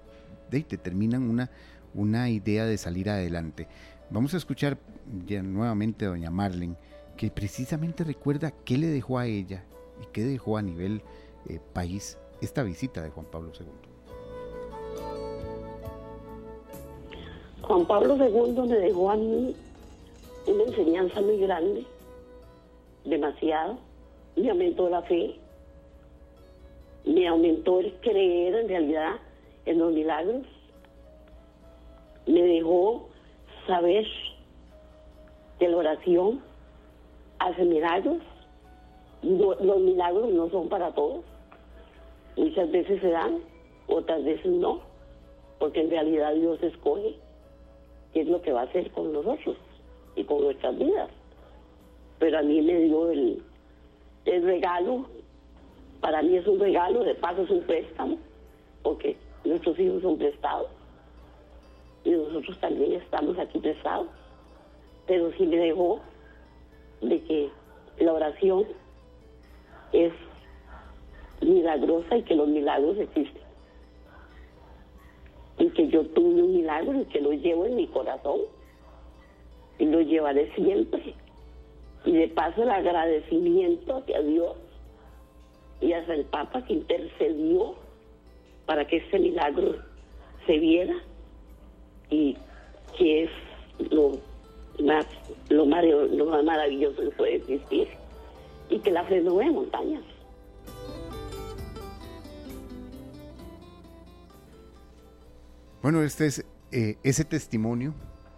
de, determinan una, una idea de salir adelante. Vamos a escuchar ya nuevamente a doña Marlene, que precisamente recuerda qué le dejó a ella y qué dejó a nivel eh, país esta visita de Juan Pablo II. Juan Pablo II me dejó a mí una enseñanza muy grande, demasiado. Me aumentó la fe, me aumentó el creer en realidad en los milagros, me dejó saber que la oración hace milagros. Los milagros no son para todos. Muchas veces se dan, otras veces no, porque en realidad Dios escoge qué es lo que va a hacer con nosotros y con nuestras vidas. Pero a mí me dio el, el regalo, para mí es un regalo, de paso es un préstamo, porque nuestros hijos son prestados y nosotros también estamos aquí prestados. Pero sí me dejó de que la oración es milagrosa y que los milagros existen y que yo tuve un milagro y que lo llevo en mi corazón y lo llevaré siempre. Y de paso el agradecimiento hacia Dios y hacia el Papa que intercedió para que este milagro se viera y que es lo más, lo más, lo más maravilloso que puede existir y que la fe no ve montañas. Bueno, este es eh, ese testimonio,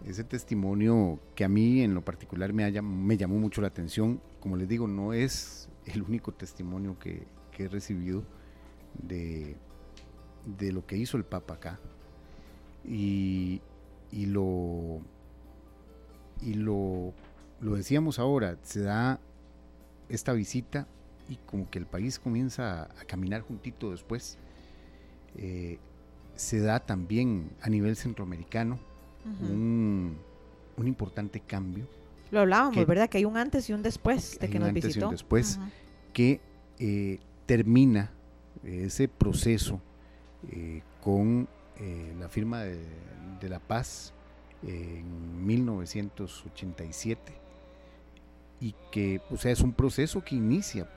ese testimonio que a mí en lo particular me, haya- me llamó mucho la atención. Como les digo, no es el único testimonio que, he recibido de, de lo que hizo el Papa acá. Y, y lo, y lo, lo decíamos ahora, se da esta visita y como que el país comienza a, a caminar juntito después. Eh, se da también a nivel centroamericano un, un importante cambio Lo hablábamos, que- ¿verdad? Que hay un antes y un después de que nos antes y un después. Que eh, termina ese proceso eh, con eh, la firma de, de la paz en 1987 y que, o sea, es un proceso que inicia,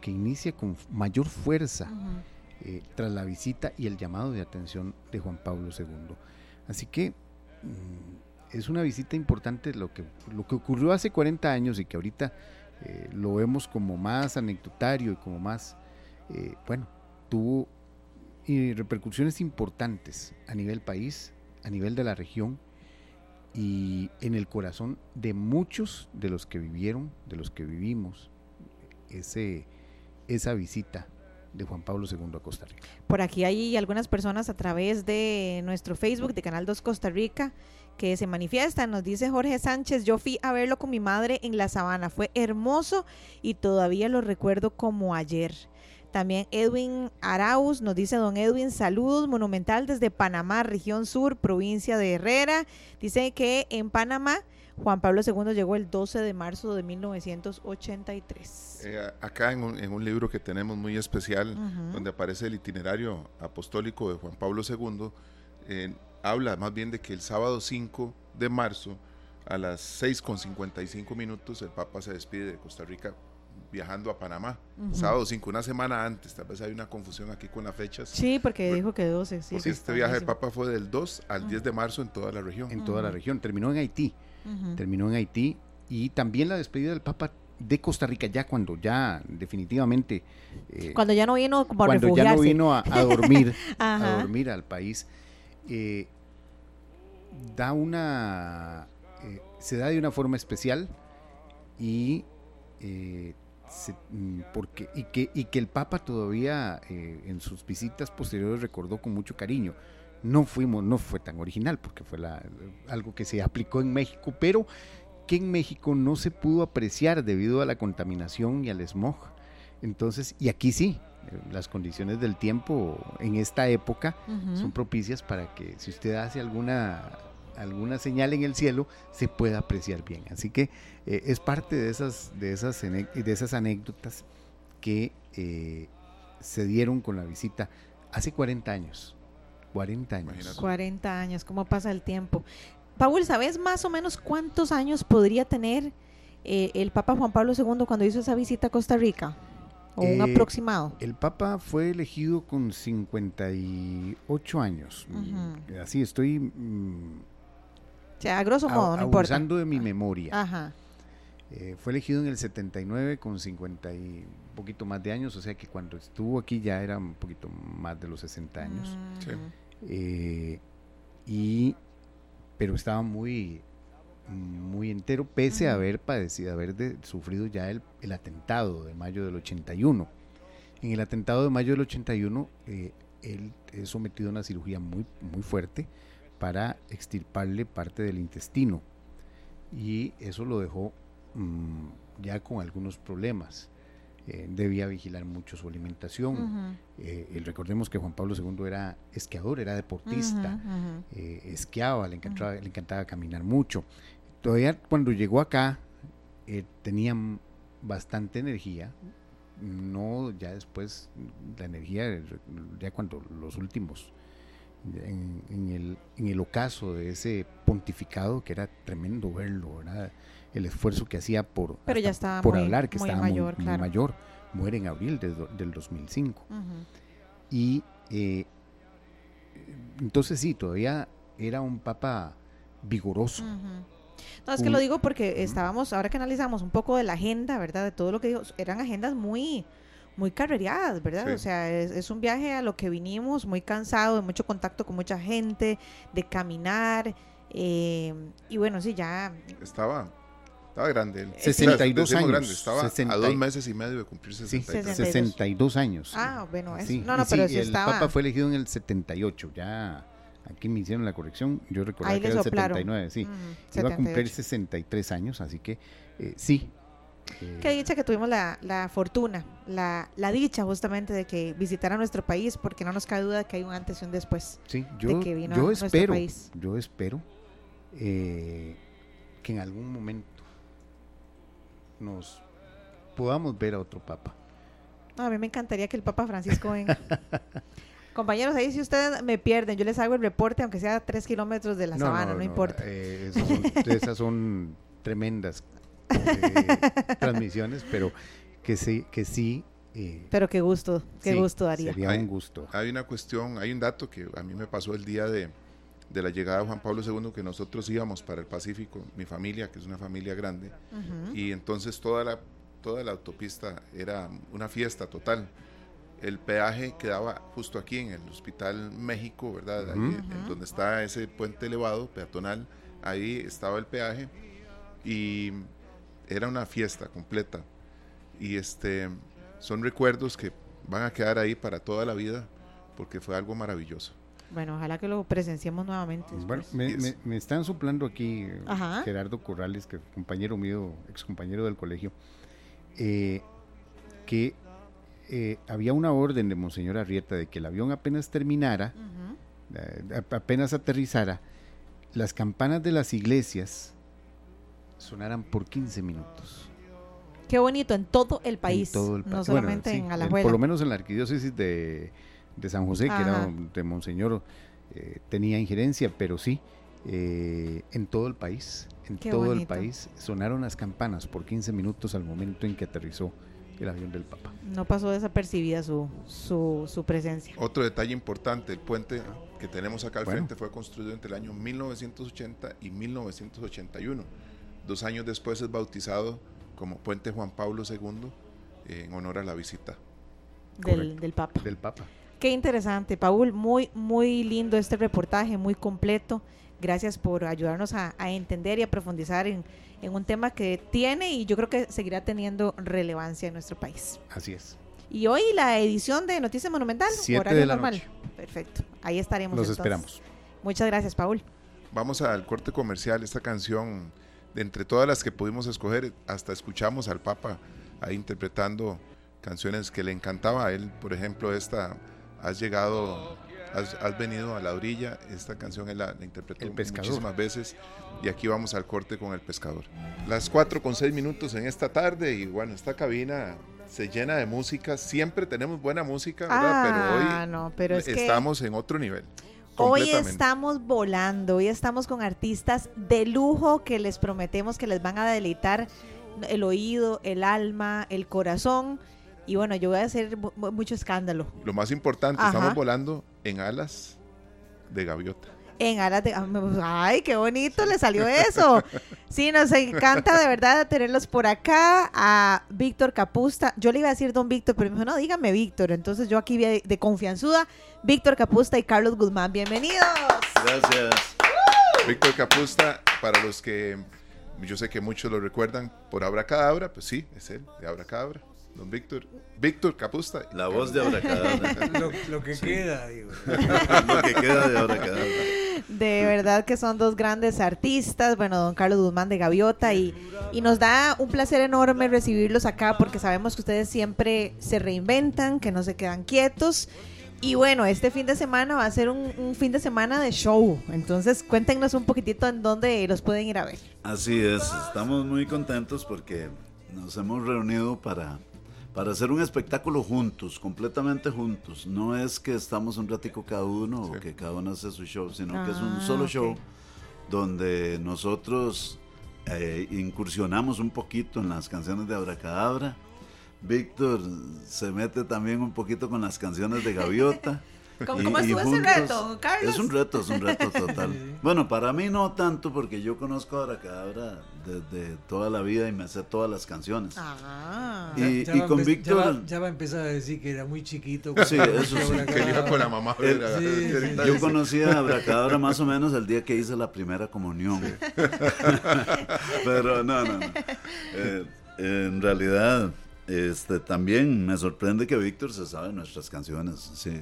que inicia con mayor fuerza. Eh, tras la visita y el llamado de atención de Juan Pablo II. Así que mm, es una visita importante lo que, lo que ocurrió hace 40 años y que ahorita eh, lo vemos como más anecdotario y como más, eh, bueno, tuvo repercusiones importantes a nivel país, a nivel de la región y en el corazón de muchos de los que vivieron, de los que vivimos ese, esa visita de Juan Pablo II a Costa Rica. Por aquí hay algunas personas a través de nuestro Facebook de Canal 2 Costa Rica que se manifiestan. Nos dice Jorge Sánchez, yo fui a verlo con mi madre en la sabana. Fue hermoso y todavía lo recuerdo como ayer. También Edwin Arauz nos dice, don Edwin, saludos, monumental desde Panamá, región sur, provincia de Herrera. Dice que en Panamá Juan Pablo II llegó el 12 de marzo de 1983. Eh, acá en un, en un libro que tenemos muy especial, Ujú. donde aparece el itinerario apostólico de Juan Pablo II, eh, habla más bien de que el sábado 5 de marzo, a las 6.55 minutos, el Papa se despide de Costa Rica viajando a Panamá. Ujú. Sábado 5, una semana antes, tal vez hay una confusión aquí con las fechas. Sí, porque Bueno, dijo que 12. Sí, porque que este viaje del. Papa fue del 2 al 10 de marzo en toda la región. En toda la región. Terminó en Haití. Terminó en Haití y también la despedida del Papa de Costa Rica ya cuando ya definitivamente eh, Cuando ya no vino como cuando ya no vino a, a dormir a dormir al país eh, da una eh, se da de una forma especial y se- mm, porque y que y que el Papa todavía en sus visitas posteriores recordó con mucho cariño no fuimos no fue tan original porque fue la- algo que se aplicó en México pero que en México no se pudo apreciar debido a la contaminación y al smog entonces y aquí sí eh, las condiciones del tiempo en esta época son propicias para que si usted hace alguna alguna señal en el cielo se pueda apreciar bien. Así que eh, es parte de esas de esas de esas anécdotas que eh, se dieron con la visita hace 40 años. 40 años. Imagínate. 40 años, ¿cómo pasa el tiempo? Paul, ¿sabes más o menos cuántos años podría tener eh, el Papa Juan Pablo II cuando hizo esa visita a Costa Rica? ¿O un Eh, aproximado? El Papa fue elegido con 58 años. Mm, Ujú. Así estoy mm, O sea, a grosso a- modo, no importa. abusando de mi memoria. Ajá. Eh, fue elegido en el 79 con 50 y un poquito más de años, o sea que cuando estuvo aquí ya era un poquito más de los 60 años. Sí. Ujú. Eh, y, pero estaba muy, muy entero, pese a haber padecido, haber de- sufrido ya el, el atentado de mayo del 81. En el atentado de mayo del 81, eh, él es sometido a una cirugía muy, muy fuerte para extirparle parte del intestino. Y eso lo dejó mm, ya con algunos problemas. Eh, debía vigilar mucho su alimentación. Eh, y recordemos que Juan Pablo II era esquiador, era deportista, eh, esquiaba, le encantaba, le encantaba caminar mucho. Todavía cuando llegó acá tenía bastante energía, no ya después la energía, ya cuando los últimos, en, en el, en el ocaso de ese pontificado, que era tremendo verlo, ¿verdad? El esfuerzo que hacía por, Pero ya hasta estaba por muy- hablar, que muy estaba muy- mayor, muy claro. mayor, muere en abril de del 2005 Ujú. y eh, entonces sí, todavía era un papa vigoroso. No, es que lo digo porque estábamos, ahora que analizamos un poco de la agenda, ¿verdad? De todo lo que dijo, eran agendas muy, muy carrereadas, ¿verdad? Sí. O sea, es, es un viaje a lo que vinimos, muy cansado, de mucho contacto con mucha gente, de caminar, eh, y bueno, sí, ya, Estaba, estaba grande. él. 62 Decimos años, grande, estaba 60 a dos meses y medio de cumplir Sí, 63. 62. 62 años. ah, bueno, es, Sí, no, no, y pero sí, sí el estaba, papa fue elegido en el 78, ya aquí me hicieron la corrección, yo recordaba Ahí que era el soplaron. 79, sí. Ujú, Iba a cumplir 78. 63 años, así que eh, sí. eh, Qué dicha que tuvimos la, la fortuna, la, la dicha justamente de que visitara nuestro país, porque no nos cabe duda que hay un antes y un después. sí, yo, que vino a nuestro espero, país. yo espero eh, que en algún momento nos podamos ver a otro papa. No, a mí me encantaría que el Papa Francisco venga. Compañeros, ahí si ustedes me pierden, yo les hago el reporte, aunque sea a tres kilómetros de la sabana, no, importa. eh, esas son- esas son tremendas eh, transmisiones, pero que sí, que sí. eh, Pero qué gusto, qué sí, gusto daría. Sería un gusto. Hay una cuestión, hay un dato que a mí me pasó el día de, de la llegada de Juan Pablo II, que nosotros íbamos para el Pacífico, mi familia, que es una familia grande, y entonces toda la, toda la autopista era una fiesta total. El peaje quedaba justo aquí en el Hospital México, ¿verdad? Ahí, en donde está ese puente elevado, peatonal, ahí estaba el peaje y era una fiesta completa. Y este son recuerdos que van a quedar ahí para toda la vida porque fue algo maravilloso. Bueno, ojalá que lo presenciemos nuevamente. Bueno, me, me- me están soplando aquí Ajá. Gerardo Corrales, que compañero mío, ex compañero del colegio, eh, que eh, había una orden de Monseñor Arrieta de que el avión apenas terminara, eh, ap- apenas aterrizara, las campanas de las iglesias sonaran por 15 minutos. Qué bonito, en todo el país, En todo el no país. solamente Bueno, sí, en en- Alajuela. por lo menos en la arquidiócesis de, de San José, que era de Monseñor, eh, tenía injerencia, pero sí, eh, en todo el país, en Qué todo el país, sonaron las campanas por 15 minutos al momento en que aterrizó el avión del Papa. No pasó desapercibida su, su, su presencia. Otro detalle importante, el puente que tenemos acá al Bueno. frente fue construido entre el año 1980 y 1981. Dos años después es bautizado como Puente Juan Pablo II eh, en honor a la visita. Del, Correcto. del Papa. Del Papa. Qué interesante, Paul. Muy, muy lindo este reportaje, muy completo. Gracias por ayudarnos a, a entender y a profundizar en, en un tema que tiene y yo creo que seguirá teniendo relevancia en nuestro país. Así es. Y hoy la edición de Noticias Monumental, Siete horario de la normal. noche. Perfecto. Ahí estaremos. Los entonces. esperamos. Muchas gracias, Paul. Vamos al corte comercial, esta canción, de entre todas las que pudimos escoger, hasta escuchamos al Papa ahí interpretando canciones que le encantaba a él. Por ejemplo, esta, Has llegado, has, has venido a la orilla, esta canción él la, la interpretó El muchísimas veces. Y aquí vamos al corte con el pescador. Las 4 con 6 minutos en esta tarde y bueno, esta cabina se llena de música. Siempre tenemos buena música, ¿verdad? Ah, pero hoy no, pero es que estamos en otro nivel. Hoy estamos volando, hoy estamos con artistas de lujo que les prometemos que les van a deleitar el oído, el alma, el corazón. Y bueno, yo voy a hacer mu- mu- mucho escándalo. Lo más importante, Ajá. estamos volando en alas de gaviota. En alas de... ¡Ay, qué bonito le salió eso! Sí, nos encanta de verdad tenerlos por acá. A Víctor Capusta. Yo le iba a decir don Víctor, pero me dijo, no, dígame Víctor. Entonces yo aquí de, de confianzuda. Víctor Capusta y Carlos Guzmán, bienvenidos. Gracias. Víctor Capusta, para los que yo sé que muchos lo recuerdan por Abracadabra, pues sí, es él, de Abracadabra. Don Víctor. Víctor Capusta. La voz de Abracadabra. Lo, lo que queda, digo. Lo que queda de Abracadabra. De verdad que son dos grandes artistas, bueno, don Carlos Guzmán de Gaviota y, y nos da un placer enorme recibirlos acá porque sabemos que ustedes siempre se reinventan, que no se quedan quietos. Y bueno, este fin de semana va a ser un, un fin de semana de show, entonces cuéntenos un poquitito en dónde los pueden ir a ver. Así es, estamos muy contentos porque nos hemos reunido para, para hacer un espectáculo juntos, completamente juntos. No es que estamos un ratico cada uno o que cada uno hace su show, sino que es un Ah, solo show donde nosotros eh, incursionamos un poquito en las canciones de Abracadabra. Víctor se mete también un poquito con las canciones de Gaviota. ¿Cómo, cómo estuvo ese reto, Carlos? Es un reto, es un reto total. Bueno, para mí no tanto porque yo conozco a Abracadabra desde toda la vida y me sé todas las canciones. Ah. Y- Ya con Víctor- Ya va, ya va a empezar a decir que era muy chiquito. Sí, eso sí, a Que hijo con la mamá. El- era- sí, sí, ahorita Yo conocí a Abracadabra más o menos el día que hice la primera comunión. Pero no, no, no. Eh, en realidad, este, también me sorprende que Víctor se sabe nuestras canciones. Sí.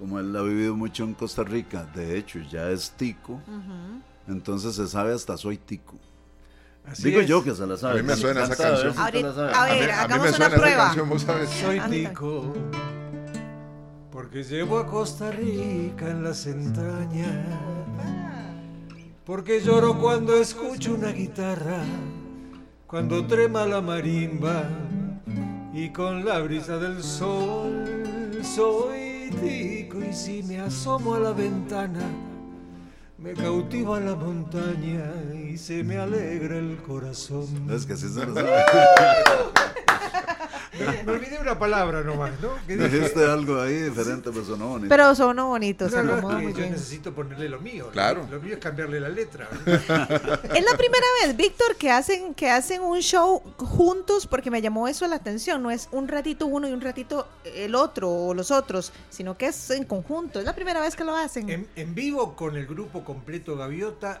Como él ha vivido mucho en Costa Rica, de hecho ya es tico, entonces se sabe hasta soy tico. Así Digo es. yo que se la sabe. A mí me suena esa Canta, canción. a ver a mí, a mí hagamos una esa prueba. canción, vos sabes. Soy tico. Porque llevo a Costa Rica en las entrañas. Porque lloro cuando escucho una guitarra. Cuando trema la marimba. Y con la brisa del sol soy poquitico y si me asomo a la ventana, me cautiva la montaña y se me alegra el corazón. Es que así se. Me, olvidé una palabra nomás, ¿no? Dijiste algo ahí diferente, pero sonó bonito. Pero sonó bonito, se no, no, acomodó que muy yo bien. necesito ponerle lo mío. ¿no? Claro. Lo mío es cambiarle la letra. Es la primera vez, Víctor, que hacen, que hacen un show juntos porque me llamó eso la atención. No es un ratito uno y un ratito el otro o los otros, sino que es en conjunto. Es la primera vez que lo hacen. En, en vivo con el grupo completo Gaviota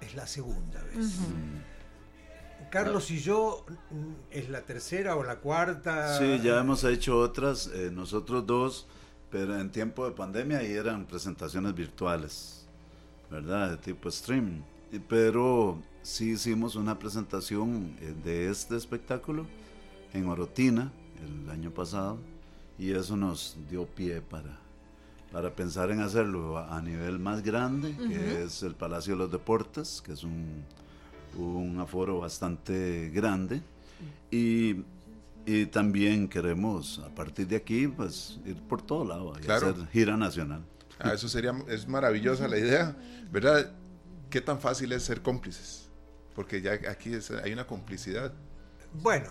es la segunda vez. Ujú. Carlos y yo mm, es la tercera o la cuarta. Sí, ya hemos hecho otras, eh, nosotros dos, pero en tiempo de pandemia y eran presentaciones virtuales, ¿verdad? De tipo stream. Pero sí hicimos una presentación eh, de este espectáculo en Orotina el año pasado y eso nos dio pie para, para pensar en hacerlo a, a nivel más grande, que es el Palacio de los Deportes, que es un, un aforo bastante grande. Y, y también queremos, a partir de aquí, pues ir por todo lado y Claro. hacer gira nacional. Ah, eso sería, es maravillosa la idea, ¿verdad? ¿Qué tan fácil es ser cómplices? Porque ya aquí es- hay una complicidad. Bueno,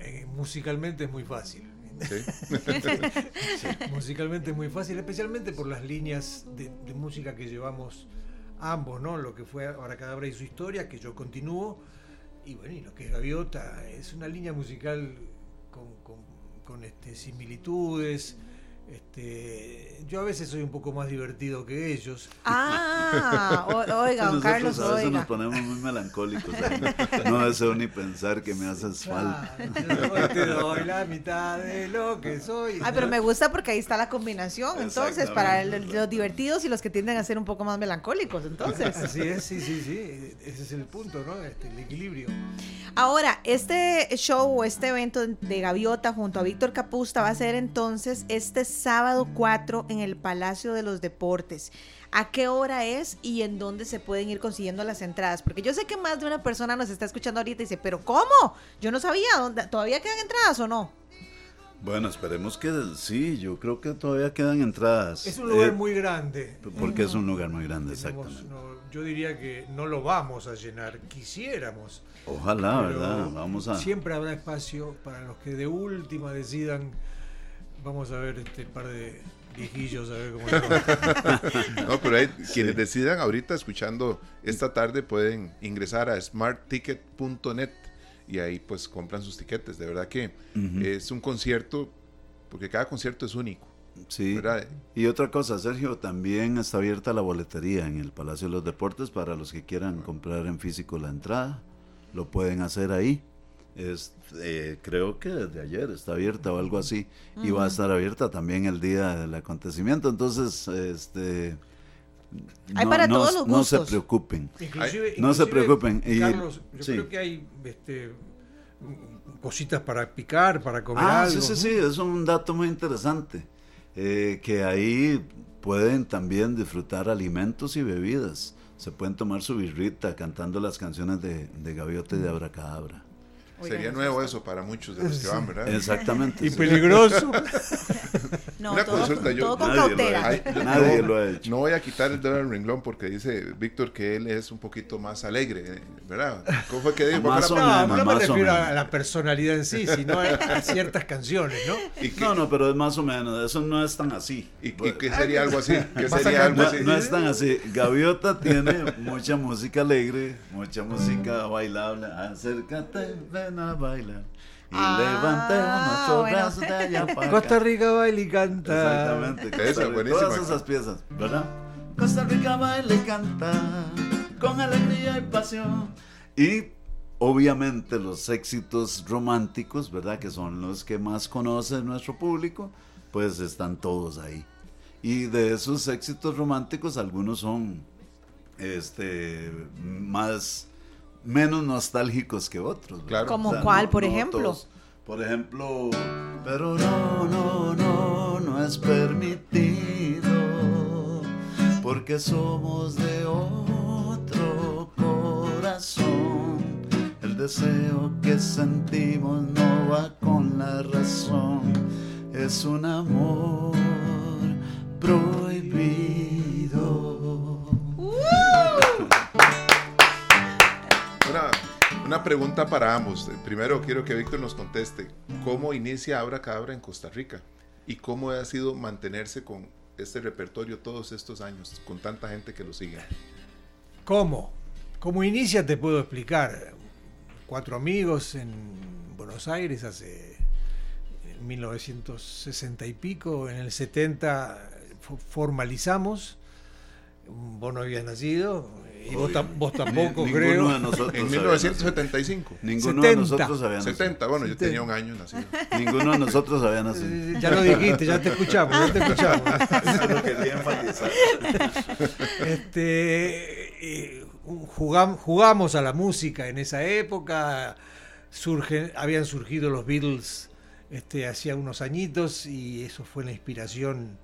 eh, musicalmente es muy fácil. ¿sí? Musicalmente es muy fácil, especialmente por las líneas de, de música que llevamos ambos, ¿no? Lo que fue Abracadabra y su historia, que yo continúo, y bueno, y lo que es Gaviota, es una línea musical con, con- con, este, similitudes. Este, yo a veces soy un poco más divertido que ellos. Ah, oiga, don Nosotros Carlos, a veces oiga. nos ponemos muy melancólicos. ¿eh? No deseo ni pensar que me haces falta. Ah, yo te doy la mitad de lo que soy. Ay, pero me gusta porque ahí está la combinación, entonces, para el- los divertidos y los que tienden a ser un poco más melancólicos, entonces. Así es, sí, sí, sí. Ese es el punto, ¿no? Este, el equilibrio. Ahora, este show o este evento de Gaviota junto a Víctor Capusta va a ser entonces este sábado 4 en el Palacio de los Deportes. ¿A qué hora es y en dónde se pueden ir consiguiendo las entradas? Porque yo sé que más de una persona nos está escuchando ahorita y dice, pero ¿cómo? Yo no sabía, ¿dónde, ¿todavía quedan entradas o no? Bueno, esperemos que sí, yo creo que todavía quedan entradas. Es un lugar Eh, muy grande. Porque es un lugar muy grande, Tenemos, exactamente. no, yo diría que no lo vamos a llenar, quisiéramos. Ojalá, ¿verdad? Vamos a... Siempre habrá espacio para los que de última decidan. Vamos a ver este par de viejillos, a ver cómo. No, pero hay- quienes decidan ahorita escuchando esta tarde pueden ingresar a smartticket.net y ahí pues compran sus tiquetes. De verdad que es un concierto, porque cada concierto es único. Sí. ¿verdad? Y otra cosa, Sergio, también está abierta la boletería en el Palacio de los Deportes para los que quieran comprar en físico la entrada. Lo pueden hacer ahí. Es, eh, creo que desde ayer está abierta o algo así. Y va a estar abierta también el día del acontecimiento. Entonces, este... Hay para todos los No se preocupen. Inclusive, No se preocupen, y- Carlos, yo sí. creo que hay este, cositas para picar, para comer Ah, algo. sí, sí, sí, es un dato muy interesante. eh, que ahí pueden también disfrutar alimentos y bebidas. Se pueden tomar su birrita cantando las canciones de, de Gaviota y de Abracadabra. Sería nuevo eso para muchos de los que van, ¿verdad? Exactamente. Y sí. peligroso. No, Una todo, consulta, yo- todo con Nadie lo cautela. ha Ay, hecho. Nadie no, lo ha hecho. No voy a quitar el dedo del renglón porque dice Víctor que él es un poquito más alegre, ¿verdad? ¿Cómo fue que dijo? Más ¿Cuál o fue la- No, no me refiero a la personalidad en sí, sino a, a ciertas canciones, ¿no? ¿Y No, no, pero es más o menos, eso no es tan así. y- y qué sería algo así? ¿Qué sería algo No, así? no es tan así. Gaviota tiene mucha música alegre, mucha música bailable. Acércate, ven a bailar. Y Ah, levantemos bueno. brazos de allá para acá. Costa Rica baila y canta. Exactamente. Eso. Todas esas piezas, ¿verdad? Costa Rica baila y canta con alegría y pasión. Y obviamente los éxitos románticos, ¿verdad? Que son los que más conoce nuestro público, pues están todos ahí. Y de esos éxitos románticos, algunos son este más menos nostálgicos que otros. Claro. ¿Como cuál, por ejemplo? todos. Por ejemplo, pero no, no, no, no es permitido, porque somos de otro corazón. El deseo que sentimos no va con la razón, es un amor prohibido. Una, pregunta para ambos. Primero quiero que Víctor nos conteste cómo inicia Abra Cadabra en Costa Rica y cómo ha sido mantenerse con este repertorio todos estos años, con tanta gente que lo sigue. ¿Cómo? ¿Cómo inicia? Te puedo explicar. Cuatro amigos en Buenos Aires hace en 1960 y pico, en el 70 fo- formalizamos. Vos no habías nacido y vos, vos tampoco, Ni- creo. Ninguno de nosotros. En había 1975. nacido. Ninguno de 70. nosotros había nacido. 70, bueno, yo 70. tenía un año nacido. Ninguno de nosotros había nacido. Ya lo dijiste, ya te escuchamos, ya te escuchamos. Eso lo quería enfatizar. Este, eh, jugam- jugamos a la música en esa época, surgen, habían surgido los Beatles este, hacía unos añitos y eso fue la inspiración,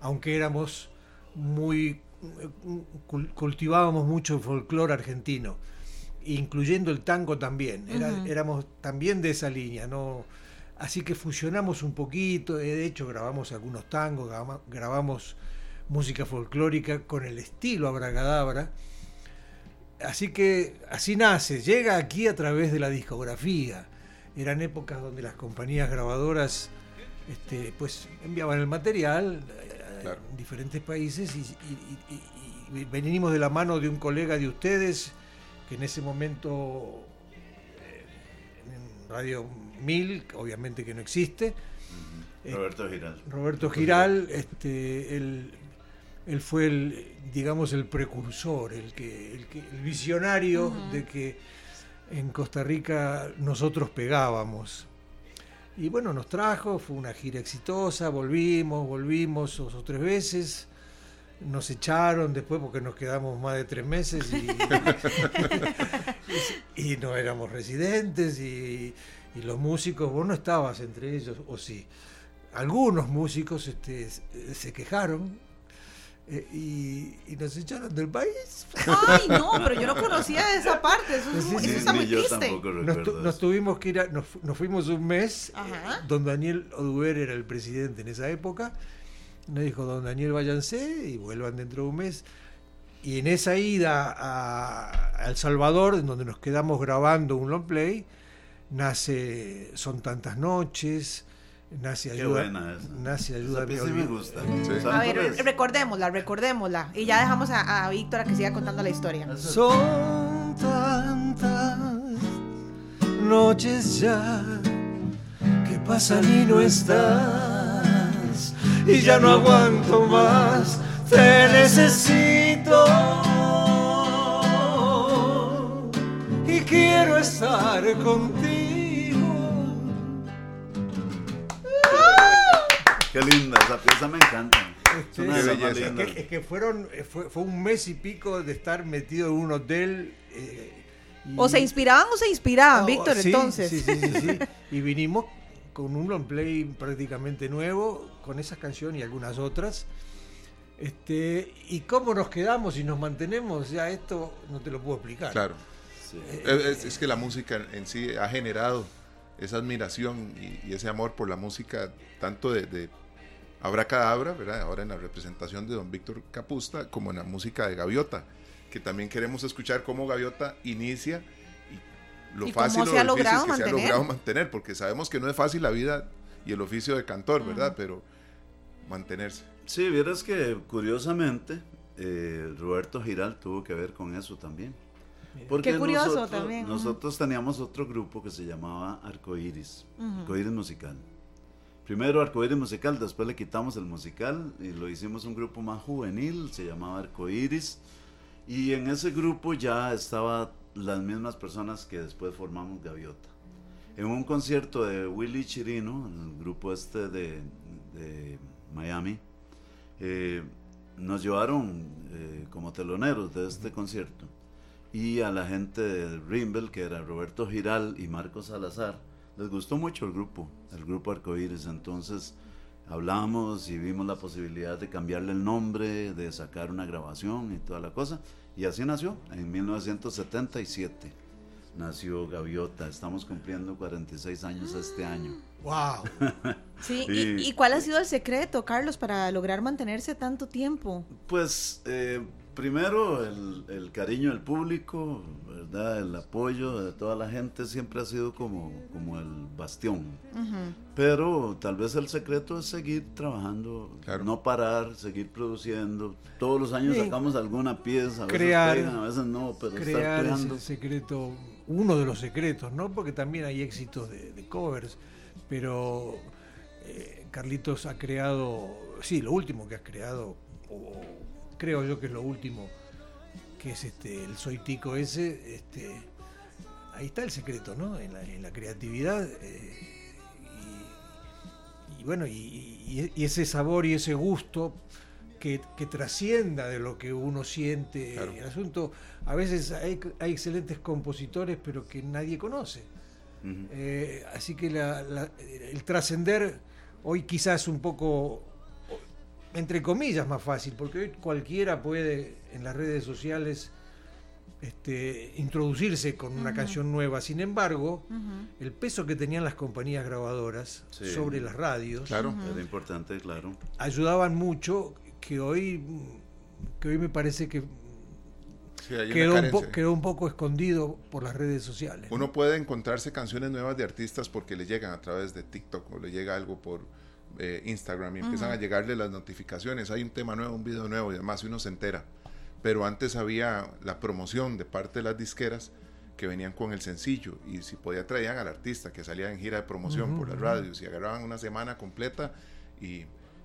aunque éramos muy, cultivábamos mucho el folclore argentino, incluyendo el tango también, Era- éramos también de esa línea, ¿no? Así que fusionamos un poquito, eh, de hecho grabamos algunos tangos, graba- grabamos música folclórica con el estilo Abracadabra. Así que así nace, llega aquí a través de la discografía. Eran épocas donde las compañías grabadoras este, pues enviaban el material Claro. en diferentes países y, y- y- y venimos de la mano de un colega de ustedes que en ese momento eh, en Radio 1000, obviamente que no existe, Eh, Roberto Giral. Roberto Giral, este, él, él fue el, digamos, el precursor, el que, el, que- el visionario de que en Costa Rica nosotros pegábamos. Y bueno, nos trajo, fue una gira exitosa, volvimos, volvimos dos o tres veces. Nos echaron después porque nos quedamos más de tres meses y, y no éramos residentes y, y los músicos, vos no estabas entre ellos, o sí. Algunos músicos este, se quejaron eh, y, y nos echaron del país. Ay, no, pero yo no conocía esa parte. Eso, es Sí, muy- sí, eso está ni muy yo triste. Nos, tu- tuvimos que ir, a- nos fuimos un mes. Ajá. eh, Don Daniel Oduber era el presidente en esa época. Nos dijo, don Daniel, váyanse y vuelvan dentro de un mes. Y en esa ida a, a El Salvador, en donde nos quedamos grabando un long play, nace Son tantas noches, Qué Ayuda, esa. Esa ayuda pieza me gusta. Sí. A ver, recordémosla, recordémosla. Y ya dejamos a, a Víctor a que siga contando la historia. Son tantas noches ya que pasan y no estás y ya no aguanto más, te necesito y quiero estar contigo. Qué linda, esa pieza me encanta. Es más belleza. Es lindas. que, es que fueron, eh, fue, fue un mes y pico de estar metido en un hotel. eh, y- O se inspiraban o se inspiraban, Oh, Víctor, sí, entonces. Sí, sí, sí, sí. Y vinimos con un long play prácticamente nuevo, con esas canciones y algunas otras. Este, y cómo nos quedamos y nos mantenemos, ya esto no te lo puedo explicar. Claro. Sí. Es- es que la música en sí ha generado esa admiración y, y ese amor por la música, tanto de, de Abracadabra, ¿verdad? ahora en la representación de don Víctor Capusta, como en la música de Gaviota, que también queremos escuchar cómo Gaviota inicia y lo Y fácil o se ha difícil logrado que se ha mantener. logrado mantener, porque sabemos que no es fácil la vida y el oficio de cantor, ¿verdad? Pero mantenerse. Sí, vieras que curiosamente eh, Roberto Giral tuvo que ver con eso también. Porque Qué curioso nosotros, también. Nosotros teníamos otro grupo que se llamaba Arcoiris, Ujú. Arcoiris Musical. Primero Arcoiris Musical, después le quitamos el musical y lo hicimos un grupo más juvenil, se llamaba Arcoiris. Y en ese grupo ya estaban las mismas personas que después formamos Gaviota. En un concierto de Willy Chirino, el grupo este de, de Miami, eh, nos llevaron eh, como teloneros de este concierto. Y a la gente de Rimbel, que era Roberto Giral y Marcos Salazar, les gustó mucho el grupo, el grupo Arcoíris. Entonces hablamos y vimos la posibilidad de cambiarle el nombre, de sacar una grabación y toda la cosa. Y así nació en 1977. nació Gaviota. Estamos cumpliendo 46 años este año. ¡Wow! Sí, Y- ¿y, y cuál ha sido el secreto, Carlos, para lograr mantenerse tanto tiempo? Pues eh, primero el, el cariño del público, ¿verdad? El apoyo de toda la gente siempre ha sido como, como el bastión. Ujú. Pero tal vez el secreto es seguir trabajando, no parar, seguir produciendo. Todos los años Sí. sacamos alguna pieza, a veces Crear- pegan, a veces no, pero estar crear creando. ese secreto, uno de los secretos, ¿no? Porque también hay éxitos de, de covers, pero eh, Carlitos ha creado, sí, lo último que has creado, o creo yo que es lo último, que es este el Soy Tico ese, este, ahí está el secreto, ¿no? En la, en la creatividad. eh, y, y bueno, y, y- y ese sabor y ese gusto que, que trascienda de lo que uno siente. El asunto, a veces hay, hay excelentes compositores, pero que nadie conoce. Eh, así que la- la- el trascender hoy quizás un poco, entre comillas, más fácil, porque hoy cualquiera puede en las redes sociales este, introducirse con una canción nueva. Sin embargo, el peso que tenían las compañías grabadoras Sí. sobre las radios Era importante, claro. ayudaban mucho que hoy que hoy me parece que Sí, quedó, un po- quedó un poco escondido por las redes sociales. Uno puede encontrarse canciones nuevas de artistas porque le llegan a través de TikTok o le llega algo por eh, Instagram y empiezan a llegarle las notificaciones. Hay un tema nuevo, un video nuevo y demás, y uno se entera. Pero antes había la promoción de parte de las disqueras que venían con el sencillo y si podía traían al artista que salía en gira de promoción por las radios y agarraban una semana completa y,